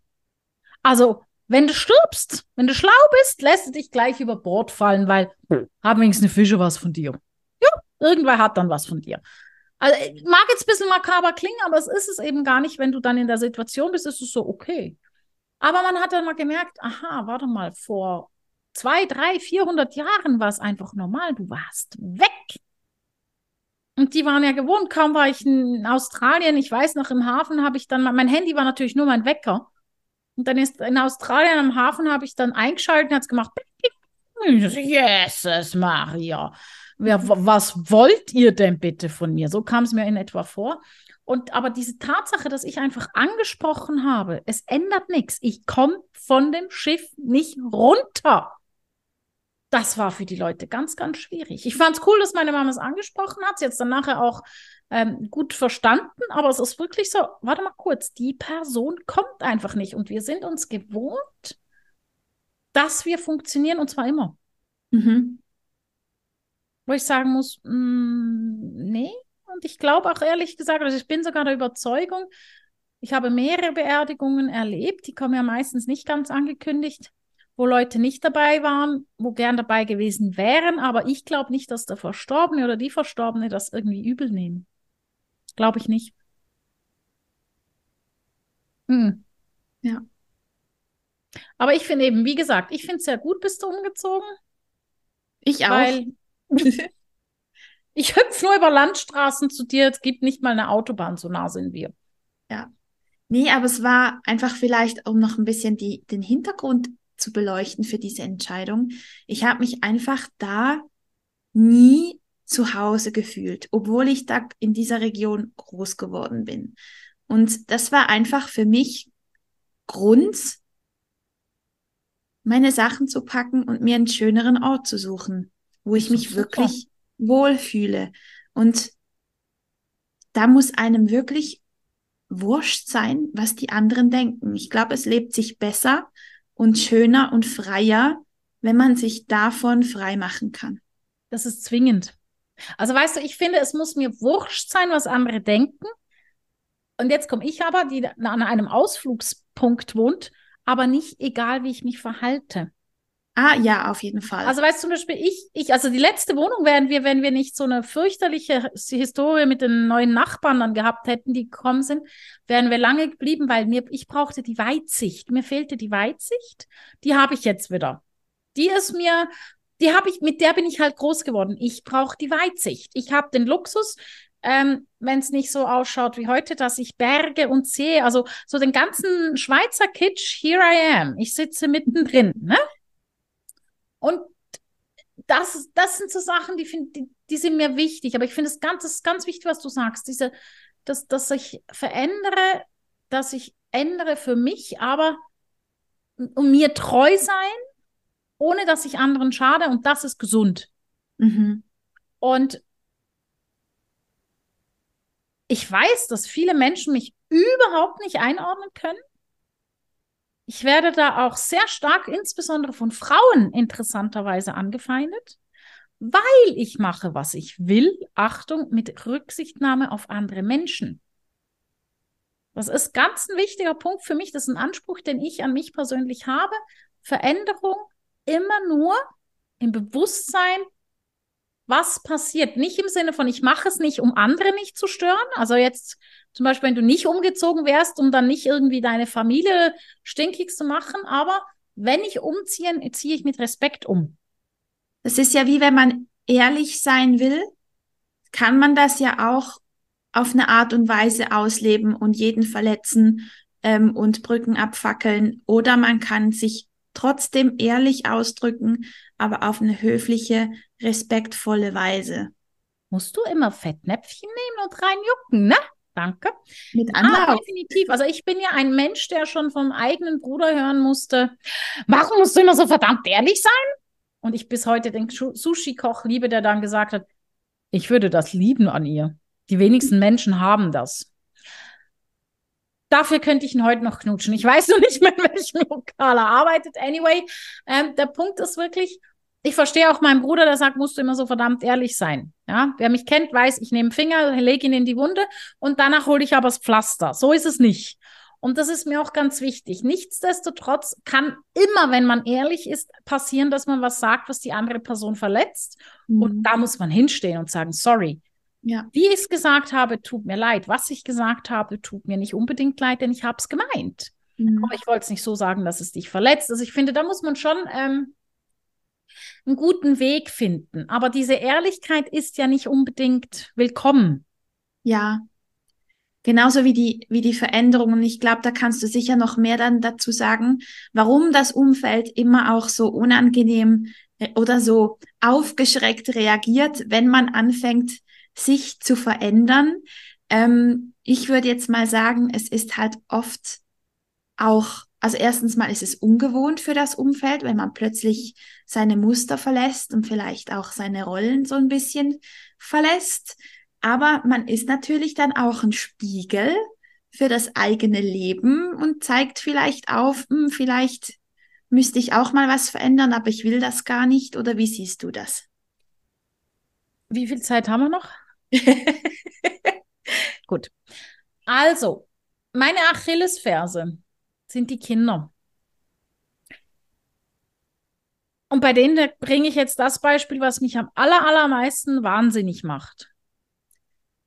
Also, wenn du stirbst, wenn du schlau bist, lässt du dich gleich über Bord fallen, weil hm. haben wenigstens eine Fische was von dir. Ja, irgendwer hat dann was von dir. Also, äh, mag jetzt ein bisschen makaber klingen, aber es ist es eben gar nicht, wenn du dann in der Situation bist, ist es so, okay. Aber man hat dann mal gemerkt, aha, warte mal, vor zwei, drei, vierhundert Jahren war es einfach normal, du warst weg. Und die waren ja gewohnt, kaum war ich in Australien, ich weiß noch, im Hafen habe ich dann, mein Handy war natürlich nur mein Wecker. Und dann ist in Australien am Hafen habe ich dann eingeschaltet und hat es gemacht, Jesus Maria ja, was wollt ihr denn bitte von mir? So kam es mir in etwa vor. Und aber diese Tatsache, dass ich einfach angesprochen habe, es ändert nichts. Ich komme von dem Schiff nicht runter. Das war für die Leute ganz, ganz schwierig. Ich fand es cool, dass meine Mama es angesprochen hat. Sie hat es dann nachher auch ähm, gut verstanden. Aber es ist wirklich so, warte mal kurz, die Person kommt einfach nicht. Und wir sind uns gewohnt, dass wir funktionieren und zwar immer. Mhm wo ich sagen muss, mh, mm, nee. Und ich glaube auch ehrlich gesagt, also ich bin sogar der Überzeugung, ich habe mehrere Beerdigungen erlebt, die kommen ja meistens nicht ganz angekündigt, wo Leute nicht dabei waren, wo gern dabei gewesen wären, aber ich glaube nicht, dass der Verstorbene oder die Verstorbene das irgendwie übel nehmen. Glaube ich nicht. Hm. Ja. Aber ich finde eben, wie gesagt, ich finde es sehr gut, bist du umgezogen. Ich auch. Weil ich hüpfe nur über Landstraßen zu dir, es gibt nicht mal eine Autobahn, so nah sind wir. Ja. Nee, aber es war einfach vielleicht, um noch ein bisschen die, den Hintergrund zu beleuchten für diese Entscheidung. Ich habe mich einfach da nie zu Hause gefühlt, obwohl ich da in dieser Region groß geworden bin. Und das war einfach für mich Grund, meine Sachen zu packen und mir einen schöneren Ort zu suchen wo ich mich wirklich wohlfühle. Und da muss einem wirklich wurscht sein, was die anderen denken. Ich glaube, es lebt sich besser und schöner und freier, wenn man sich davon frei machen kann. Das ist zwingend. Also weißt du, ich finde, es muss mir wurscht sein, was andere denken. Und jetzt komme ich aber, die an einem Ausflugspunkt wohnt, aber nicht egal, wie ich mich verhalte. Ah, ja, auf jeden Fall. Also weißt du zum Beispiel, ich, ich, also die letzte Wohnung wären wir, wenn wir nicht so eine fürchterliche Historie mit den neuen Nachbarn dann gehabt hätten, die gekommen sind, wären wir lange geblieben, weil mir, ich brauchte die Weitsicht. Mir fehlte die Weitsicht. Die habe ich jetzt wieder. Die ist mir, die habe ich, mit der bin ich halt groß geworden. Ich brauche die Weitsicht. Ich habe den Luxus, ähm, wenn es nicht so ausschaut wie heute, dass ich Berge und sehe, also so den ganzen Schweizer Kitsch, here I am. Ich sitze mittendrin, ne? Und das, das sind so Sachen, die, find, die, die sind mir wichtig. Aber ich finde es ganz, das ist ganz wichtig, was du sagst. Diese, dass, dass ich verändere, dass ich ändere für mich, aber um mir treu sein, ohne dass ich anderen schade und das ist gesund. Mhm. Und ich weiß, dass viele Menschen mich überhaupt nicht einordnen können. Ich werde da auch sehr stark, insbesondere von Frauen, interessanterweise angefeindet, weil ich mache, was ich will. Achtung, mit Rücksichtnahme auf andere Menschen. Das ist ganz ein wichtiger Punkt für mich. Das ist ein Anspruch, den ich an mich persönlich habe. Veränderung immer nur im Bewusstsein, was passiert. Nicht im Sinne von, ich mache es nicht, um andere nicht zu stören. Also jetzt zum Beispiel, wenn du nicht umgezogen wärst, um dann nicht irgendwie deine Familie stinkig zu machen. Aber wenn ich umziehe, ziehe ich mit Respekt um. Das ist ja wie wenn man ehrlich sein will, kann man das ja auch auf eine Art und Weise ausleben und jeden verletzen ähm, und Brücken abfackeln. Oder man kann sich trotzdem ehrlich ausdrücken, aber auf eine höfliche, respektvolle Weise. Musst du immer Fettnäpfchen nehmen und reinjucken, ne? Danke. Mit ah, Anlauf. Ah, definitiv. Also ich bin ja ein Mensch, der schon vom eigenen Bruder hören musste, warum musst du immer so verdammt ehrlich sein? Und ich bis heute den Sushi-Koch liebe, der dann gesagt hat, ich würde das lieben an ihr. Die wenigsten Menschen haben das. Dafür könnte ich ihn heute noch knutschen. Ich weiß nur nicht mehr, in welchem Lokal er arbeitet. Anyway, ähm, der Punkt ist wirklich, ich verstehe auch meinen Bruder, der sagt, musst du immer so verdammt ehrlich sein. Ja, wer mich kennt, weiß, ich nehme Finger, lege ihn in die Wunde und danach hole ich aber das Pflaster. So ist es nicht. Und das ist mir auch ganz wichtig. Nichtsdestotrotz kann immer, wenn man ehrlich ist, passieren, dass man was sagt, was die andere Person verletzt. Mhm. Und da muss man hinstehen und sagen, sorry. Ja. Wie ich es gesagt habe, tut mir leid. Was ich gesagt habe, tut mir nicht unbedingt leid, denn ich habe es gemeint. Mhm. Aber ich wollte es nicht so sagen, dass es dich verletzt. Also ich finde, da muss man schon ähm, einen guten Weg finden. Aber diese Ehrlichkeit ist ja nicht unbedingt willkommen. Ja, genauso wie die, wie die Veränderung. Und ich glaube, da kannst du sicher noch mehr dann dazu sagen, warum das Umfeld immer auch so unangenehm äh, oder so aufgeschreckt reagiert, wenn man anfängt, sich zu verändern. Ähm, ich würde jetzt mal sagen, es ist halt oft auch, also erstens mal ist es ungewohnt für das Umfeld, wenn man plötzlich seine Muster verlässt und vielleicht auch seine Rollen so ein bisschen verlässt. Aber man ist natürlich dann auch ein Spiegel für das eigene Leben und zeigt vielleicht auf, hm, vielleicht müsste ich auch mal was verändern, aber ich will das gar nicht. Oder wie siehst du das? Wie viel Zeit haben wir noch? Gut. Also, meine Achillesferse sind die Kinder. Und bei denen bringe ich jetzt das Beispiel, was mich am aller, allermeisten wahnsinnig macht.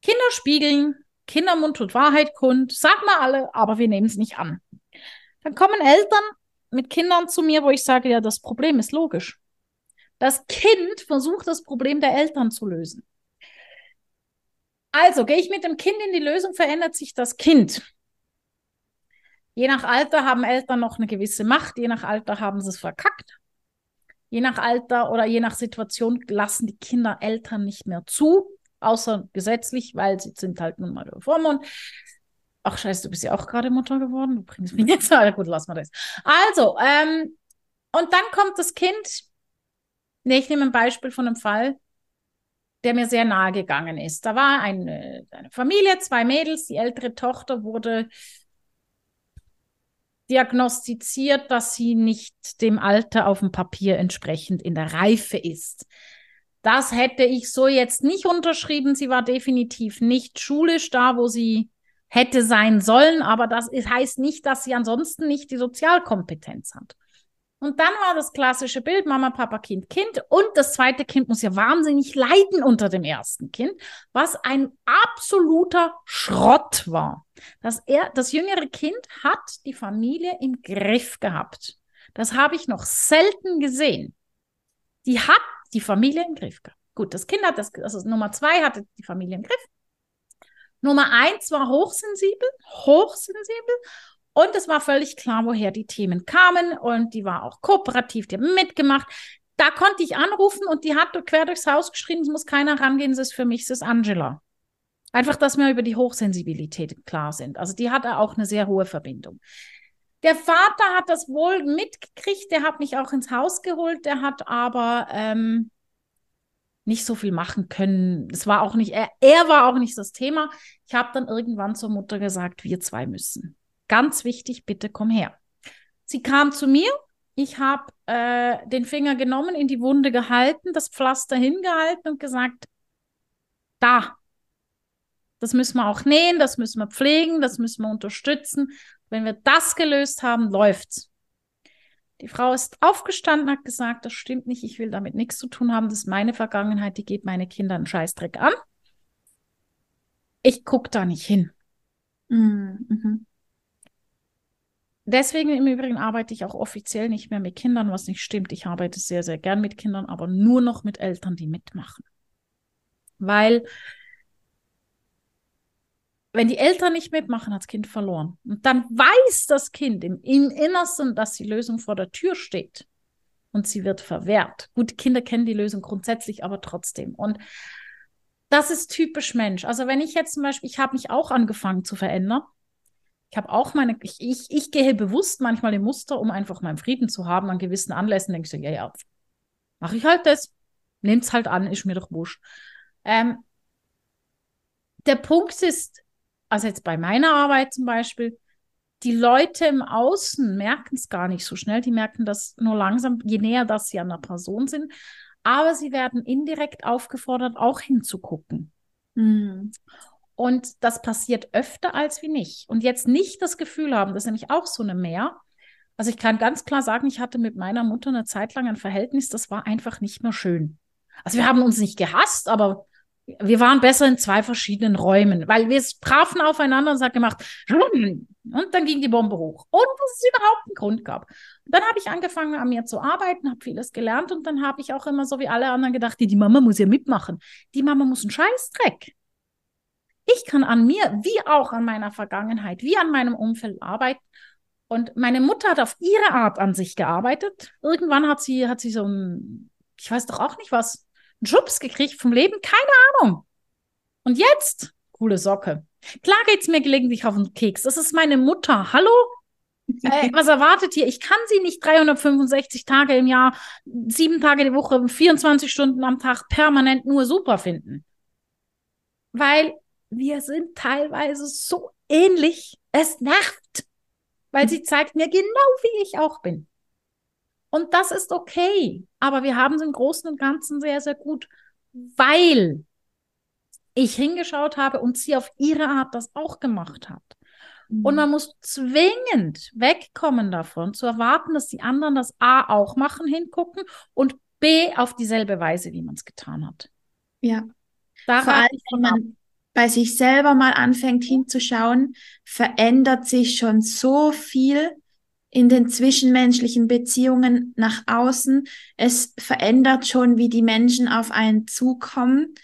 Kinder spiegeln, Kindermund tut Wahrheit kund, sag mal alle, aber wir nehmen es nicht an. Dann kommen Eltern mit Kindern zu mir, wo ich sage, ja, das Problem ist logisch. Das Kind versucht, das Problem der Eltern zu lösen. Also gehe ich mit dem Kind in die Lösung, verändert sich das Kind. Je nach Alter haben Eltern noch eine gewisse Macht, je nach Alter haben sie es verkackt. Je nach Alter oder je nach Situation lassen die Kinder Eltern nicht mehr zu, außer gesetzlich, weil sie sind halt nun mal Vormund. Ach scheiße, du bist ja auch gerade Mutter geworden. Du bringst mich jetzt. Ah, gut, lass mal das. Also, ähm, und dann kommt das Kind. Nee, ich nehme ein Beispiel von einem Fall der mir sehr nahe gegangen ist. Da war eine, eine Familie, zwei Mädels, die ältere Tochter wurde diagnostiziert, dass sie nicht dem Alter auf dem Papier entsprechend in der Reife ist. Das hätte ich so jetzt nicht unterschrieben. Sie war definitiv nicht schulisch da, wo sie hätte sein sollen, aber das heißt nicht, dass sie ansonsten nicht die Sozialkompetenz hat. Und dann war das klassische Bild Mama, Papa, Kind, Kind. Und das zweite Kind muss ja wahnsinnig leiden unter dem ersten Kind, was ein absoluter Schrott war. Das, er, das jüngere Kind hat die Familie im Griff gehabt. Das habe ich noch selten gesehen. Die hat die Familie im Griff gehabt. Gut, das Kind hat das, also Nummer zwei hatte die Familie im Griff. Nummer eins war hochsensibel, hochsensibel. Und es war völlig klar, woher die Themen kamen. Und die war auch kooperativ, die hat mitgemacht. Da konnte ich anrufen und die hat quer durchs Haus geschrieben, es muss keiner rangehen, es ist für mich, es ist Angela. Einfach, dass wir über die Hochsensibilität klar sind. Also die hatte auch eine sehr hohe Verbindung. Der Vater hat das wohl mitgekriegt, der hat mich auch ins Haus geholt, der hat aber ähm, nicht so viel machen können. Es war auch nicht, er, er war auch nicht das Thema. Ich habe dann irgendwann zur Mutter gesagt, wir zwei müssen. Ganz wichtig, bitte komm her. Sie kam zu mir, ich habe äh, den Finger genommen, in die Wunde gehalten, das Pflaster hingehalten und gesagt, da, das müssen wir auch nähen, das müssen wir pflegen, das müssen wir unterstützen. Wenn wir das gelöst haben, läuft's. Die Frau ist aufgestanden, hat gesagt, das stimmt nicht, ich will damit nichts zu tun haben, das ist meine Vergangenheit, die geht meine Kinder einen Scheißdreck an. Ich gucke da nicht hin. Mhm. Deswegen im Übrigen arbeite ich auch offiziell nicht mehr mit Kindern, was nicht stimmt. Ich arbeite sehr, sehr gern mit Kindern, aber nur noch mit Eltern, die mitmachen. Weil wenn die Eltern nicht mitmachen, hat das Kind verloren. Und dann weiß das Kind im, im Innersten, dass die Lösung vor der Tür steht. Und sie wird verwehrt. Gut, Kinder kennen die Lösung grundsätzlich, aber trotzdem. Und das ist typisch Mensch. Also wenn ich jetzt zum Beispiel, ich habe mich auch angefangen zu verändern. Ich habe auch meine, ich, ich, ich gehe bewusst manchmal im Muster, um einfach meinen Frieden zu haben an gewissen Anlässen. Denke ich so, ja, ja, mache ich halt das. Nehmt's halt an, ist mir doch wurscht. Ähm, der Punkt ist, also jetzt bei meiner Arbeit zum Beispiel, die Leute im Außen merken es gar nicht so schnell. Die merken das nur langsam, je näher das sie an der Person sind. Aber sie werden indirekt aufgefordert, auch hinzugucken. Mhm. Und das passiert öfter als wie nicht. Und jetzt nicht das Gefühl haben, das ist nämlich auch so eine Mehr. Also ich kann ganz klar sagen, ich hatte mit meiner Mutter eine Zeit lang ein Verhältnis, das war einfach nicht mehr schön. Also wir haben uns nicht gehasst, aber wir waren besser in zwei verschiedenen Räumen, weil wir trafen aufeinander und es hat gemacht, und dann ging die Bombe hoch, ohne dass es überhaupt einen Grund gab. Und dann habe ich angefangen, an mir zu arbeiten, habe vieles gelernt und dann habe ich auch immer so wie alle anderen gedacht, die, die Mama muss ja mitmachen. Die Mama muss einen Scheißdreck. Ich kann an mir, wie auch an meiner Vergangenheit, wie an meinem Umfeld arbeiten. Und meine Mutter hat auf ihre Art an sich gearbeitet. Irgendwann hat sie, hat sie so ein, ich weiß doch auch nicht was, Jobs gekriegt vom Leben, keine Ahnung. Und jetzt, coole Socke. Klar geht's mir gelegentlich auf den Keks. Das ist meine Mutter. Hallo? Äh, was erwartet ihr? Ich kann sie nicht 365 Tage im Jahr, sieben Tage die Woche, 24 Stunden am Tag permanent nur super finden. Weil wir sind teilweise so ähnlich. Es nervt. Weil sie zeigt mir genau, wie ich auch bin. Und das ist okay. Aber wir haben es im Großen und Ganzen sehr, sehr gut, weil ich hingeschaut habe und sie auf ihre Art das auch gemacht hat. Mhm. Und man muss zwingend wegkommen davon, zu erwarten, dass die anderen das A auch machen, hingucken und B auf dieselbe Weise, wie man es getan hat. Ja. Da Vor allem, wenn man bei sich selber mal anfängt hinzuschauen, verändert sich schon so viel in den zwischenmenschlichen Beziehungen nach außen. Es verändert schon, wie die Menschen auf einen zukommen.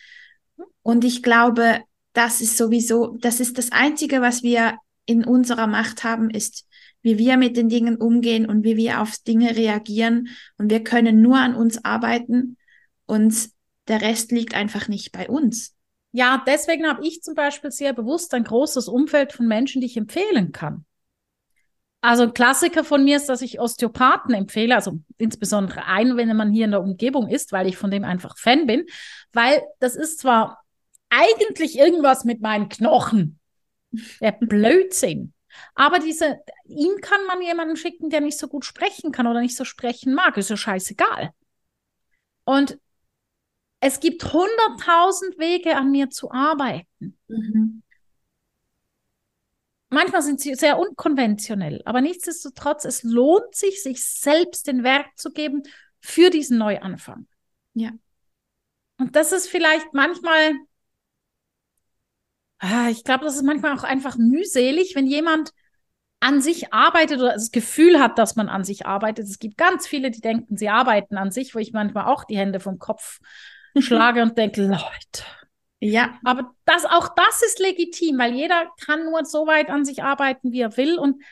Und ich glaube, das ist sowieso, das ist das Einzige, was wir in unserer Macht haben, ist, wie wir mit den Dingen umgehen und wie wir auf Dinge reagieren. Und wir können nur an uns arbeiten und der Rest liegt einfach nicht bei uns. Ja, deswegen habe ich zum Beispiel sehr bewusst ein großes Umfeld von Menschen, die ich empfehlen kann. Also ein Klassiker von mir ist, dass ich Osteopathen empfehle, also insbesondere einen, wenn man hier in der Umgebung ist, weil ich von dem einfach Fan bin, weil das ist zwar eigentlich irgendwas mit meinen Knochen, der Blödsinn, aber diese, ihm kann man jemanden schicken, der nicht so gut sprechen kann oder nicht so sprechen mag, ist ja scheißegal. Und es gibt hunderttausend Wege, an mir zu arbeiten. Mhm. Manchmal sind sie sehr unkonventionell, aber nichtsdestotrotz, es lohnt sich, sich selbst den Werk zu geben für diesen Neuanfang. Ja. Und das ist vielleicht manchmal, ah, ich glaube, das ist manchmal auch einfach mühselig, wenn jemand an sich arbeitet oder das Gefühl hat, dass man an sich arbeitet. Es gibt ganz viele, die denken, sie arbeiten an sich, wo ich manchmal auch die Hände vom Kopf schlage und denke, Leute. Ja. Aber das, auch das ist legitim, weil jeder kann nur so weit an sich arbeiten, wie er will. Und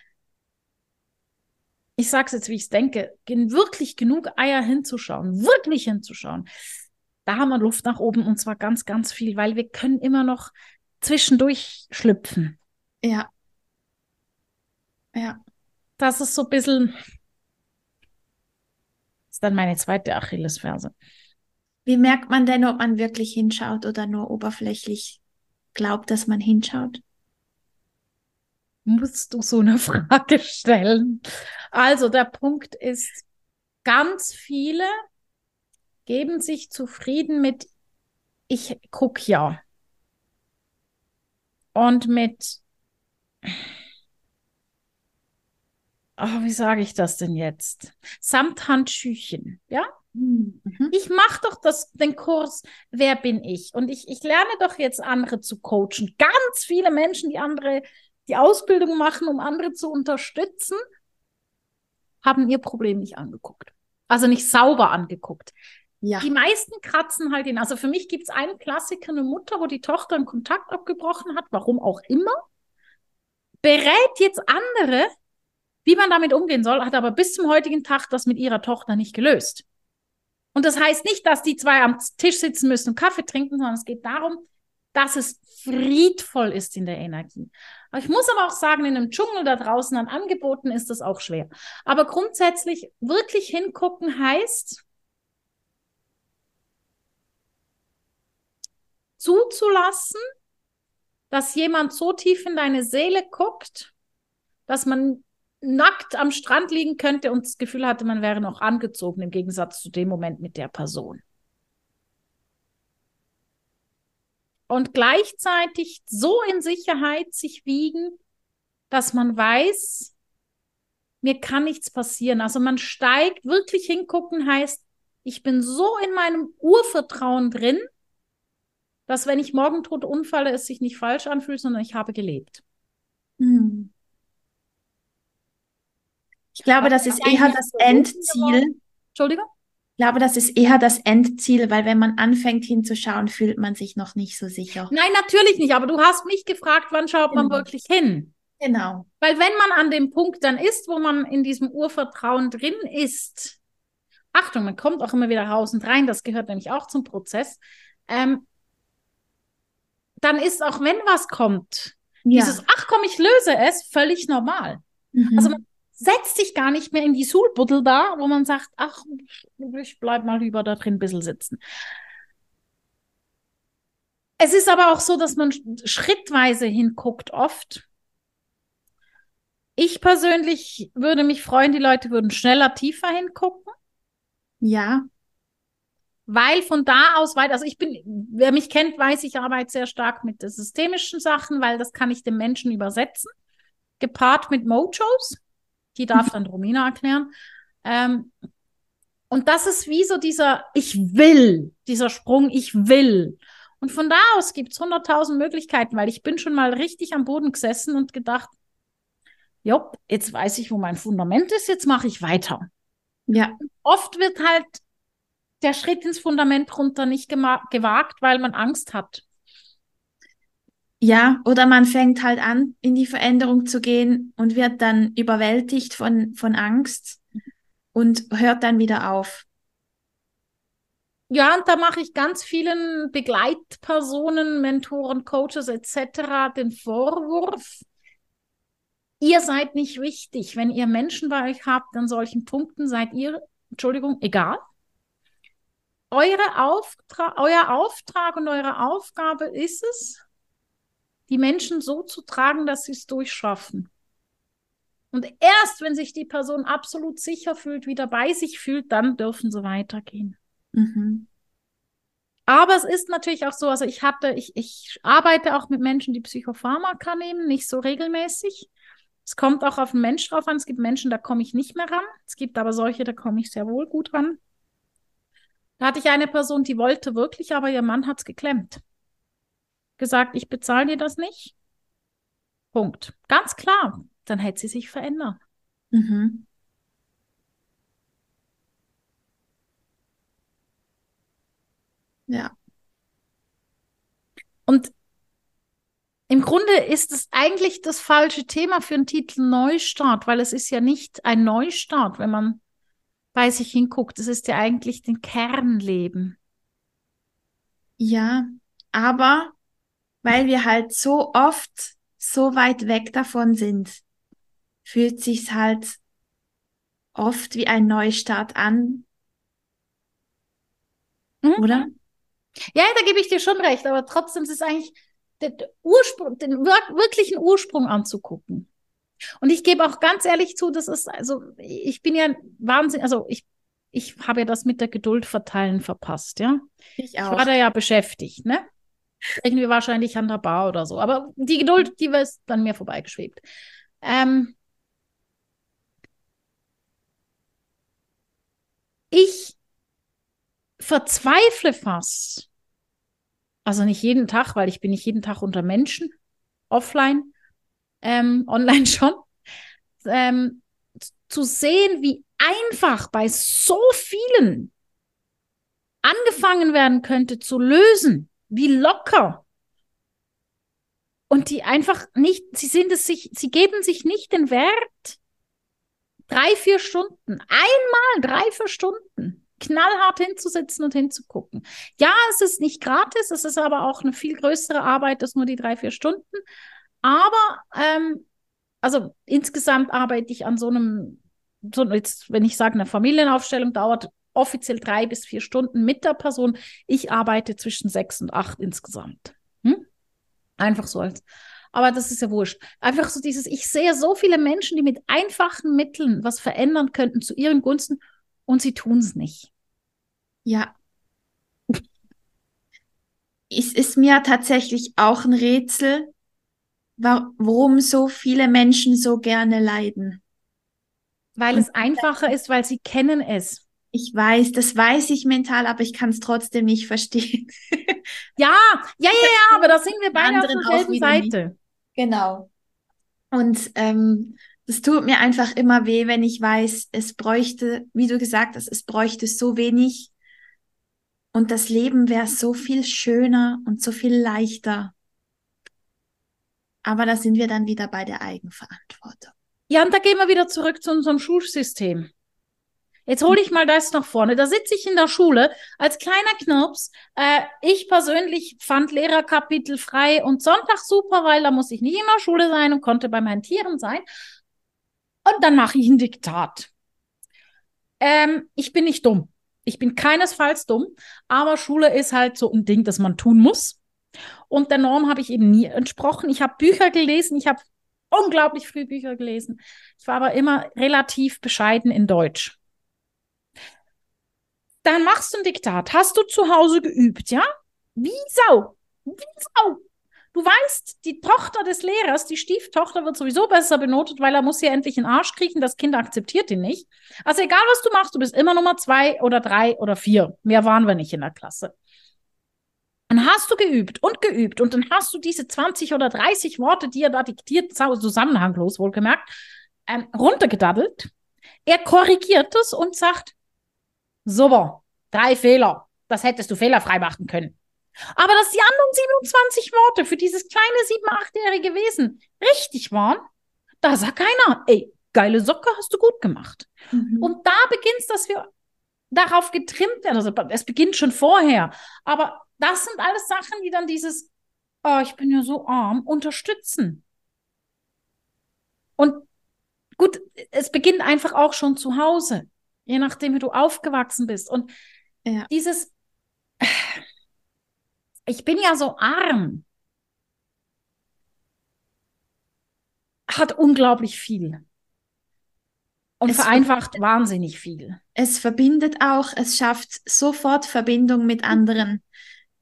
ich sage es jetzt, wie ich es denke, wirklich genug Eier hinzuschauen, wirklich hinzuschauen. Da haben wir Luft nach oben und zwar ganz, ganz viel, weil wir können immer noch zwischendurch schlüpfen. Ja. Ja. Das ist so ein bisschen, ist dann meine zweite Achillesferse. Wie merkt man denn, ob man wirklich hinschaut oder nur oberflächlich glaubt, dass man hinschaut? Musst du so eine Frage stellen? Also der Punkt ist, ganz viele geben sich zufrieden mit, ich guck ja. Und mit, oh, wie sage ich das denn jetzt? Samthandschüchen, ja? Mhm. Ich mache doch das, den Kurs, wer bin ich? Und ich, ich lerne doch jetzt andere zu coachen. Ganz viele Menschen, die andere, die Ausbildung machen, um andere zu unterstützen, haben ihr Problem nicht angeguckt. Also nicht sauber angeguckt. Ja. Die meisten kratzen halt ihn. Also für mich gibt es einen Klassiker, eine Mutter, wo die Tochter einen Kontakt abgebrochen hat, warum auch immer, berät jetzt andere, wie man damit umgehen soll, hat aber bis zum heutigen Tag das mit ihrer Tochter nicht gelöst. Und das heißt nicht, dass die zwei am Tisch sitzen müssen und Kaffee trinken, sondern es geht darum, dass es friedvoll ist in der Energie. Aber ich muss aber auch sagen, in einem Dschungel da draußen an Angeboten ist das auch schwer. Aber grundsätzlich wirklich hingucken heißt, zuzulassen, dass jemand so tief in deine Seele guckt, dass man nackt am Strand liegen könnte und das Gefühl hatte, man wäre noch angezogen im Gegensatz zu dem Moment mit der Person. Und gleichzeitig so in Sicherheit sich wiegen, dass man weiß, mir kann nichts passieren. Also man steigt, wirklich hingucken heißt, ich bin so in meinem Urvertrauen drin, dass wenn ich morgen tot unfalle, es sich nicht falsch anfühlt, sondern ich habe gelebt. Hm. Ich glaube, das ist eher das Endziel. Entschuldigung? Ich glaube, das ist eher das Endziel, weil wenn man anfängt hinzuschauen, fühlt man sich noch nicht so sicher. Nein, natürlich nicht. Aber du hast mich gefragt, wann schaut genau. man wirklich hin? Genau. Weil wenn man an dem Punkt dann ist, wo man in diesem Urvertrauen drin ist, Achtung, man kommt auch immer wieder raus und rein, das gehört nämlich auch zum Prozess, ähm, dann ist auch wenn was kommt, ja. dieses, ach komm, ich löse es, völlig normal. Mhm. Also man setzt sich gar nicht mehr in die Sulbuddel da, wo man sagt, ach, ich bleib mal lieber da drin ein bisschen sitzen. Es ist aber auch so, dass man schrittweise hinguckt oft. Ich persönlich würde mich freuen, die Leute würden schneller tiefer hingucken. Ja. Weil von da aus weit, also ich bin, wer mich kennt, weiß, ich arbeite sehr stark mit systemischen Sachen, weil das kann ich dem Menschen übersetzen. Gepaart mit Mojos. Die darf dann Romina erklären. Ähm, und das ist wie so dieser Ich will, dieser Sprung, ich will. Und von da aus gibt es hunderttausend Möglichkeiten, weil ich bin schon mal richtig am Boden gesessen und gedacht, jo, jetzt weiß ich, wo mein Fundament ist, jetzt mache ich weiter. Ja. Oft wird halt der Schritt ins Fundament runter nicht gewagt, weil man Angst hat. Ja, oder man fängt halt an, in die Veränderung zu gehen und wird dann überwältigt von, von Angst und hört dann wieder auf. Ja, und da mache ich ganz vielen Begleitpersonen, Mentoren, Coaches etc. den Vorwurf, ihr seid nicht wichtig. Wenn ihr Menschen bei euch habt an solchen Punkten, seid ihr, Entschuldigung, egal. Eure Auftra euer Auftrag und eure Aufgabe ist es, die Menschen so zu tragen, dass sie es durchschaffen. Und erst wenn sich die Person absolut sicher fühlt, wieder bei sich fühlt, dann dürfen sie weitergehen. Mhm. Aber es ist natürlich auch so, also ich hatte, ich, ich arbeite auch mit Menschen, die Psychopharmaka nehmen, nicht so regelmäßig. Es kommt auch auf den Mensch drauf an. Es gibt Menschen, da komme ich nicht mehr ran. Es gibt aber solche, da komme ich sehr wohl gut ran. Da hatte ich eine Person, die wollte wirklich, aber ihr Mann hat es geklemmt gesagt, ich bezahle dir das nicht. Punkt. Ganz klar. dann hätte sie sich verändert. Mhm. Ja. Und im Grunde ist es eigentlich das falsche Thema für einen Titel Neustart, weil es ist ja nicht ein Neustart, wenn man bei sich hinguckt. Es ist ja eigentlich den Kernleben. Ja, aber weil wir halt so oft so weit weg davon sind, fühlt sich's halt oft wie ein Neustart an. Mhm. Oder? Ja, da gebe ich dir schon recht, aber trotzdem ist es eigentlich den Ursprung, den wir wirklichen Ursprung anzugucken. Und ich gebe auch ganz ehrlich zu, das ist, also ich bin ja Wahnsinn, also ich, ich habe ja das mit der Geduld verteilen verpasst, ja. Ich Ich auch. war da ja beschäftigt, ne? Irgendwie wahrscheinlich an der Bar oder so. Aber die Geduld, die ist an mir vorbeigeschwebt. Ähm, ich verzweifle fast. Also nicht jeden Tag, weil ich bin nicht jeden Tag unter Menschen, offline, ähm, online schon. Ähm, zu sehen, wie einfach bei so vielen angefangen werden könnte zu lösen, wie locker. Und die einfach nicht, sie sind es sich, sie geben sich nicht den Wert. Drei, vier Stunden, einmal drei, vier Stunden, knallhart hinzusitzen und hinzugucken. Ja, es ist nicht gratis, es ist aber auch eine viel größere Arbeit als nur die drei, vier Stunden. Aber, ähm, also insgesamt arbeite ich an so einem, so jetzt, wenn ich sage, eine Familienaufstellung dauert offiziell drei bis vier Stunden mit der Person. Ich arbeite zwischen sechs und acht insgesamt. Hm? Einfach so als. Aber das ist ja wurscht. Einfach so dieses, ich sehe so viele Menschen, die mit einfachen Mitteln was verändern könnten zu ihren Gunsten und sie tun es nicht. Ja. Es ist mir tatsächlich auch ein Rätsel, wa- warum so viele Menschen so gerne leiden. Weil Und- es einfacher ist, weil sie kennen es. Ich weiß, das weiß ich mental, aber ich kann es trotzdem nicht verstehen. Ja, ja, ja, ja, aber da sind wir beide auf derselben wieder nicht. Seite. Genau. Und ähm, das tut mir einfach immer weh, wenn ich weiß, es bräuchte, wie du gesagt hast, es bräuchte so wenig und das Leben wäre so viel schöner und so viel leichter. Aber da sind wir dann wieder bei der Eigenverantwortung. Ja, und da gehen wir wieder zurück zu unserem Schulsystem. Jetzt hole ich mal das nach vorne. Da sitze ich in der Schule als kleiner Knirps. Äh, ich persönlich fand Lehrerkapitel frei und Sonntag super, weil da muss ich nicht in der Schule sein und konnte bei meinen Tieren sein. Und dann mache ich ein Diktat. Ähm, ich bin nicht dumm. Ich bin keinesfalls dumm, aber Schule ist halt so ein Ding, das man tun muss. Und der Norm habe ich eben nie entsprochen. Ich habe Bücher gelesen, ich habe unglaublich früh Bücher gelesen. Ich war aber immer relativ bescheiden in Deutsch. Dann machst du ein Diktat. Hast du zu Hause geübt, ja? Wie Sau. Wie Sau. Du weißt, die Tochter des Lehrers, die Stieftochter, wird sowieso besser benotet, weil er muss hier endlich in den Arsch kriechen. Das Kind akzeptiert ihn nicht. Also egal, was du machst, du bist immer Nummer zwei oder drei oder vier. Mehr waren wir nicht in der Klasse. Dann hast du geübt und geübt und dann hast du diese 20 oder 30 Worte, die er da diktiert, zusammenhanglos wohlgemerkt, ähm, runtergedaddelt. Er korrigiert es und sagt, super, drei Fehler. Das hättest du fehlerfrei machen können. Aber dass die anderen 27 Worte für dieses kleine sieben-, achtjährige Wesen richtig waren, da sagt keiner, ey, geile Socke hast du gut gemacht. Mhm. Und da beginnt es, dass wir darauf getrimmt werden. Also es beginnt schon vorher. Aber das sind alles Sachen, die dann dieses, oh, ich bin ja so arm, unterstützen. Und gut, es beginnt einfach auch schon zu Hause, je nachdem, wie du aufgewachsen bist. Und Ja. dieses, ich bin ja so arm, hat unglaublich viel. Und Es vereinfacht wahnsinnig viel. Es verbindet auch, es schafft sofort Verbindung mit anderen.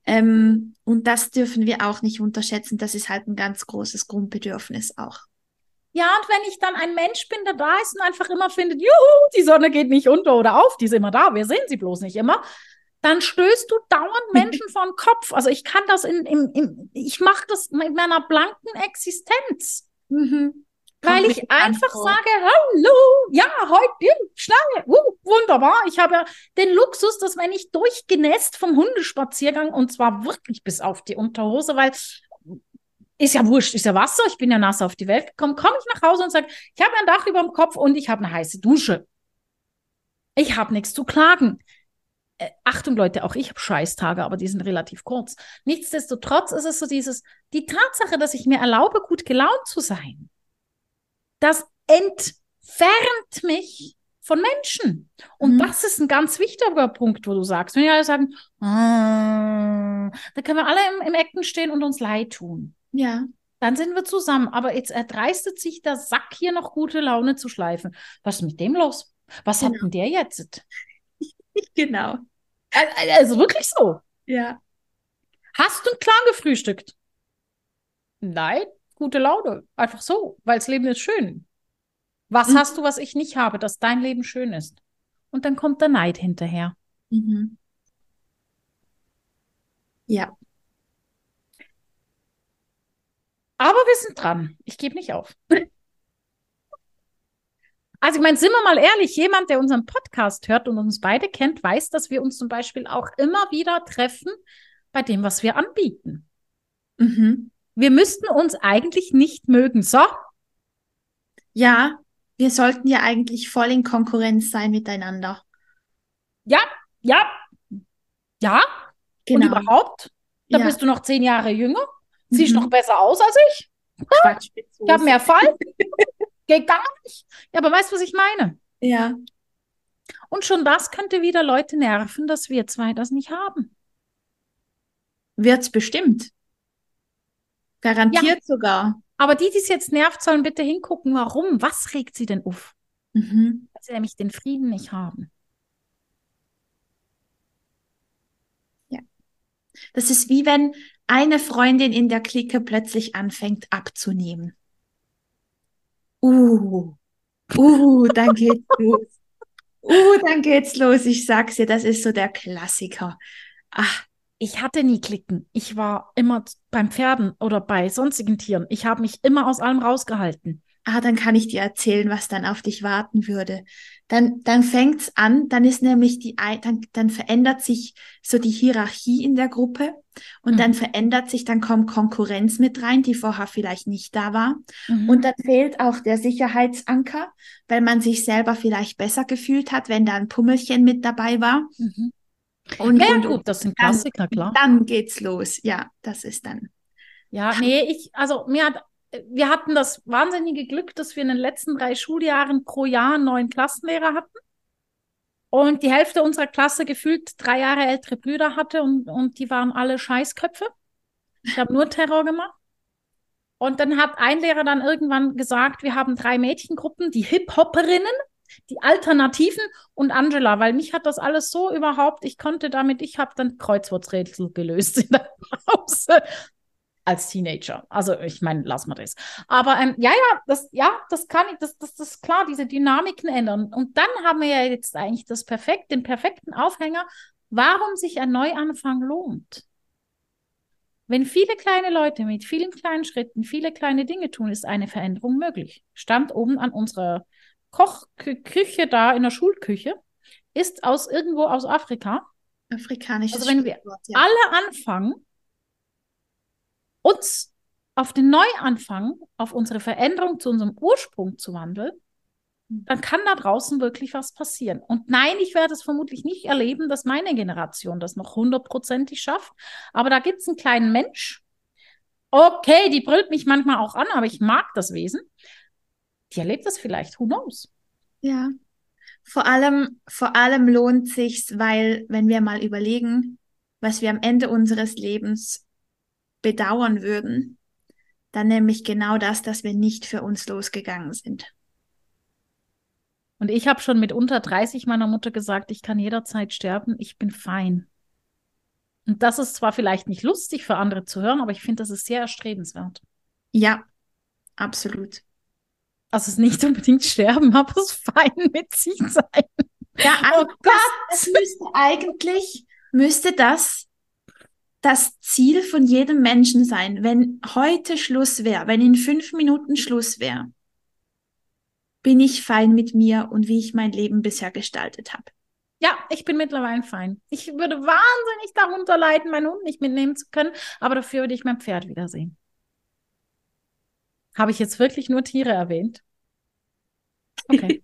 Ähm, und das dürfen wir auch nicht unterschätzen. Das ist halt ein ganz großes Grundbedürfnis auch. Ja, und wenn ich dann ein Mensch bin, der da ist und einfach immer findet, juhu, die Sonne geht nicht unter oder auf, die ist immer da, wir sehen sie bloß nicht immer, dann stößt du dauernd Menschen vor den Kopf. Also ich kann das in, in, in ich mache das mit meiner blanken Existenz. Mhm. Weil ich einfach sage, hallo, ja, heute, Schlange, uh, wunderbar. Ich habe ja den Luxus, dass wenn ich durchgenässt vom Hundespaziergang und zwar wirklich bis auf die Unterhose, weil ist ja wurscht, ist ja Wasser, ich bin ja nass auf die Welt gekommen, komme ich nach Hause und sage, ich habe ein Dach über dem Kopf und ich habe eine heiße Dusche. Ich habe nichts zu klagen. Äh, Achtung, Leute, auch ich habe Scheißtage, aber die sind relativ kurz. Nichtsdestotrotz ist es so dieses, die Tatsache, dass ich mir erlaube, gut gelaunt zu sein, das entfernt mich von Menschen. Und Mhm. das ist ein ganz wichtiger Punkt, wo du sagst, wenn die alle sagen, ah, da können wir alle im, im Ecken stehen und uns leid tun. Ja, Dann sind wir zusammen. Aber jetzt erdreistet sich der Sack hier noch gute Laune zu schleifen. Was ist mit dem los? Was hat Genau. denn der jetzt? genau. Al- Also wirklich so. Ja. Hast du klar gefrühstückt? Nein, gute Laune. Einfach so, weil das Leben ist schön. Was Mhm. hast du, was ich nicht habe, dass dein Leben schön ist? Und dann kommt der Neid hinterher. Mhm. Ja. Aber wir sind dran. Ich gebe nicht auf. Also, ich meine, sind wir mal ehrlich, jemand, der unseren Podcast hört und uns beide kennt, weiß, dass wir uns zum Beispiel auch immer wieder treffen bei dem, was wir anbieten. Mhm. Wir müssten uns eigentlich nicht mögen. So, Ja, wir sollten ja eigentlich voll in Konkurrenz sein miteinander. ja, ja, ja. Und Genau. überhaupt, da Ja. bist du noch zehn Jahre jünger, siehst Mhm. noch besser aus als ich. Quatsch. Ich habe mehr Fall. Geht gar nicht. Ja, aber weißt du, was ich meine? Ja. Und schon das könnte wieder Leute nerven, dass wir zwei das nicht haben. Wird's bestimmt. Garantiert sogar. Aber die, die es jetzt nervt, sollen bitte hingucken, warum? Was regt sie denn auf? Mhm. Weil sie nämlich den Frieden nicht haben. Das ist wie wenn eine Freundin in der Clique plötzlich anfängt abzunehmen. Uh, uh, dann geht's los. Uh, dann geht's los. Ich sag's dir, das ist so der Klassiker. Ach, Ich hatte nie Klicken. Ich war immer beim Pferden oder bei sonstigen Tieren. Ich habe mich immer aus allem rausgehalten. Ah, dann kann ich dir erzählen, was dann auf dich warten würde. Dann, dann fängt's an, dann ist nämlich die, dann, dann verändert sich so die Hierarchie in der Gruppe und Mhm. dann verändert sich, dann kommt Konkurrenz mit rein, die vorher vielleicht nicht da war. Mhm. Und dann fehlt auch der Sicherheitsanker, weil man sich selber vielleicht besser gefühlt hat, wenn da ein Pummelchen mit dabei war. Mhm. Und, Ja, und, gut, das sind dann- Klassiker, klar. dann geht's los. Ja, das ist dann. Ja, nee, ich, also mir hat, wir hatten das wahnsinnige Glück, dass wir in den letzten drei Schuljahren pro Jahr neuen Klassenlehrer hatten. Und die Hälfte unserer Klasse gefühlt drei Jahre ältere Brüder hatte und, und die waren alle Scheißköpfe. Ich habe nur Terror gemacht. Und dann hat ein Lehrer dann irgendwann gesagt, wir haben drei Mädchengruppen, die Hip-Hopperinnen, die Alternativen und Angela, weil mich hat das alles so überhaupt, ich konnte damit, ich habe dann Kreuzworträtsel gelöst in der Pause als Teenager. Also ich meine, lass mal das. Aber ähm, ja, ja, das, ja, das kann ich, das, das, das ist klar, diese Dynamiken ändern. Und dann haben wir ja jetzt eigentlich das perfekt, den perfekten Aufhänger, warum sich ein Neuanfang lohnt. Wenn viele kleine Leute mit vielen kleinen Schritten viele kleine Dinge tun, ist eine Veränderung möglich. Stand oben an unserer Kochküche da in der Schulküche, ist aus irgendwo aus Afrika. Afrikanisches Also wenn wir ja. alle anfangen, uns auf den Neuanfang, auf unsere Veränderung zu unserem Ursprung zu wandeln, dann kann da draußen wirklich was passieren. Und nein, ich werde es vermutlich nicht erleben, dass meine Generation das noch hundertprozentig schafft. Aber da gibt es einen kleinen Mensch. Okay, die brüllt mich manchmal auch an, aber ich mag das Wesen. Die erlebt das vielleicht, who knows? Ja. Vor allem, vor allem lohnt sich's, weil wenn wir mal überlegen, was wir am Ende unseres Lebens bedauern würden, dann nämlich genau das, dass wir nicht für uns losgegangen sind. Und ich habe schon mit unter 30 meiner Mutter gesagt, ich kann jederzeit sterben, ich bin fein. Und das ist zwar vielleicht nicht lustig für andere zu hören, aber ich finde, das ist sehr erstrebenswert. Ja, absolut. Also es ist nicht unbedingt sterben, aber es fein mit sich sein. Ja, Oh Gott! Es müsste eigentlich, müsste das das Ziel von jedem Menschen sein. Wenn heute Schluss wäre, wenn in fünf Minuten Schluss wäre, bin ich fein mit mir und wie ich mein Leben bisher gestaltet habe. Ja, ich bin mittlerweile fein. Ich würde wahnsinnig darunter leiden, meinen Hund nicht mitnehmen zu können, aber dafür würde ich mein Pferd wiedersehen. Habe ich jetzt wirklich nur Tiere erwähnt? Okay.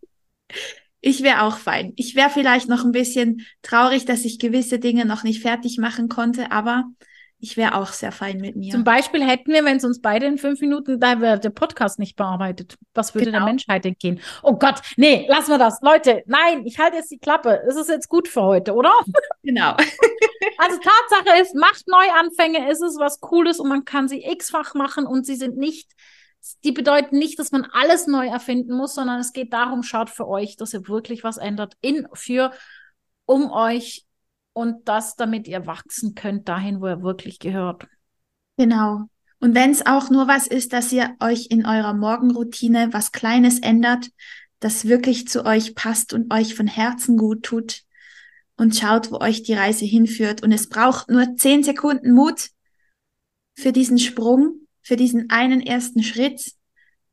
ich wäre auch fein. Ich wäre vielleicht noch ein bisschen traurig, dass ich gewisse Dinge noch nicht fertig machen konnte, aber ich wäre auch sehr fein mit mir. Zum Beispiel hätten wir, wenn es uns beide in fünf Minuten, da wäre der Podcast nicht bearbeitet. Was würde genau. der Menschheit entgehen? Oh Gott, nee, lassen wir das. Leute, nein, ich halte jetzt die Klappe. Es ist jetzt gut für heute, oder? Genau. also Tatsache ist, macht Neuanfänge, es ist was Cooles und man kann sie x-fach machen und sie sind nicht, die bedeuten nicht, dass man alles neu erfinden muss, sondern es geht darum, schaut für euch, dass ihr wirklich was ändert in, für, um euch und das, damit ihr wachsen könnt dahin, wo ihr wirklich gehört. Genau. Und wenn es auch nur was ist, dass ihr euch in eurer Morgenroutine was Kleines ändert, das wirklich zu euch passt und euch von Herzen gut tut und schaut, wo euch die Reise hinführt. Und es braucht nur zehn Sekunden Mut für diesen Sprung, für diesen einen ersten Schritt.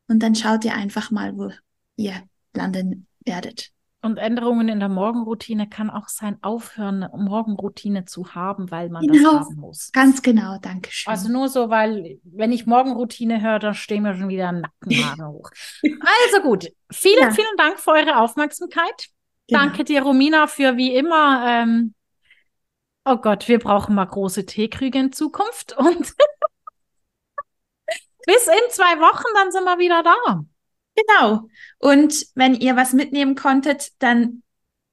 Und dann schaut ihr einfach mal, wo ihr landen werdet. Und Änderungen in der Morgenroutine kann auch sein, aufhören, Morgenroutine zu haben, weil man genau, das haben muss. Ganz genau, danke schön. Also nur so, weil, wenn ich Morgenroutine höre, dann stehen mir schon wieder Nackenhaare hoch. Also gut, vielen, ja. vielen Dank für eure Aufmerksamkeit. Genau. Danke dir, Romina, für wie immer. Ähm, oh Gott, wir brauchen mal große Teekrüge in Zukunft. Und bis in zwei Wochen, dann sind wir wieder da. Genau. Und wenn ihr was mitnehmen konntet, dann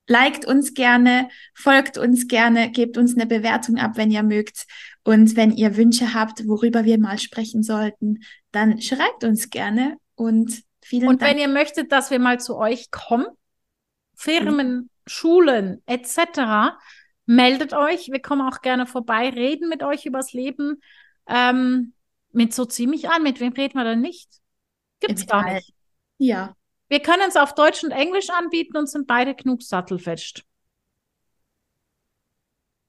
liked uns gerne, folgt uns gerne, gebt uns eine Bewertung ab, wenn ihr mögt. Und wenn ihr Wünsche habt, worüber wir mal sprechen sollten, dann schreibt uns gerne und vielen und Dank. Und wenn ihr möchtet, dass wir mal zu euch kommen, Firmen, mhm. Schulen etc., meldet euch. Wir kommen auch gerne vorbei, reden mit euch übers Leben. Ähm, mit so ziemlich an. Mit wem reden wir denn nicht? Gibt's gar nicht. Ja. Wir können es auf Deutsch und Englisch anbieten und sind beide genug sattelfest.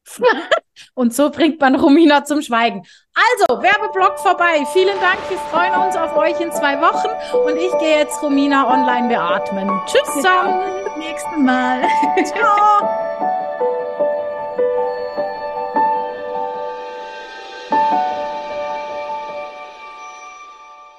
und so bringt man Romina zum Schweigen. Also, Werbeblock vorbei. Vielen Dank. Wir freuen uns auf euch in zwei Wochen. Und ich gehe jetzt Romina online beatmen. Tschüss zusammen. Bis zum nächsten Mal. Ciao.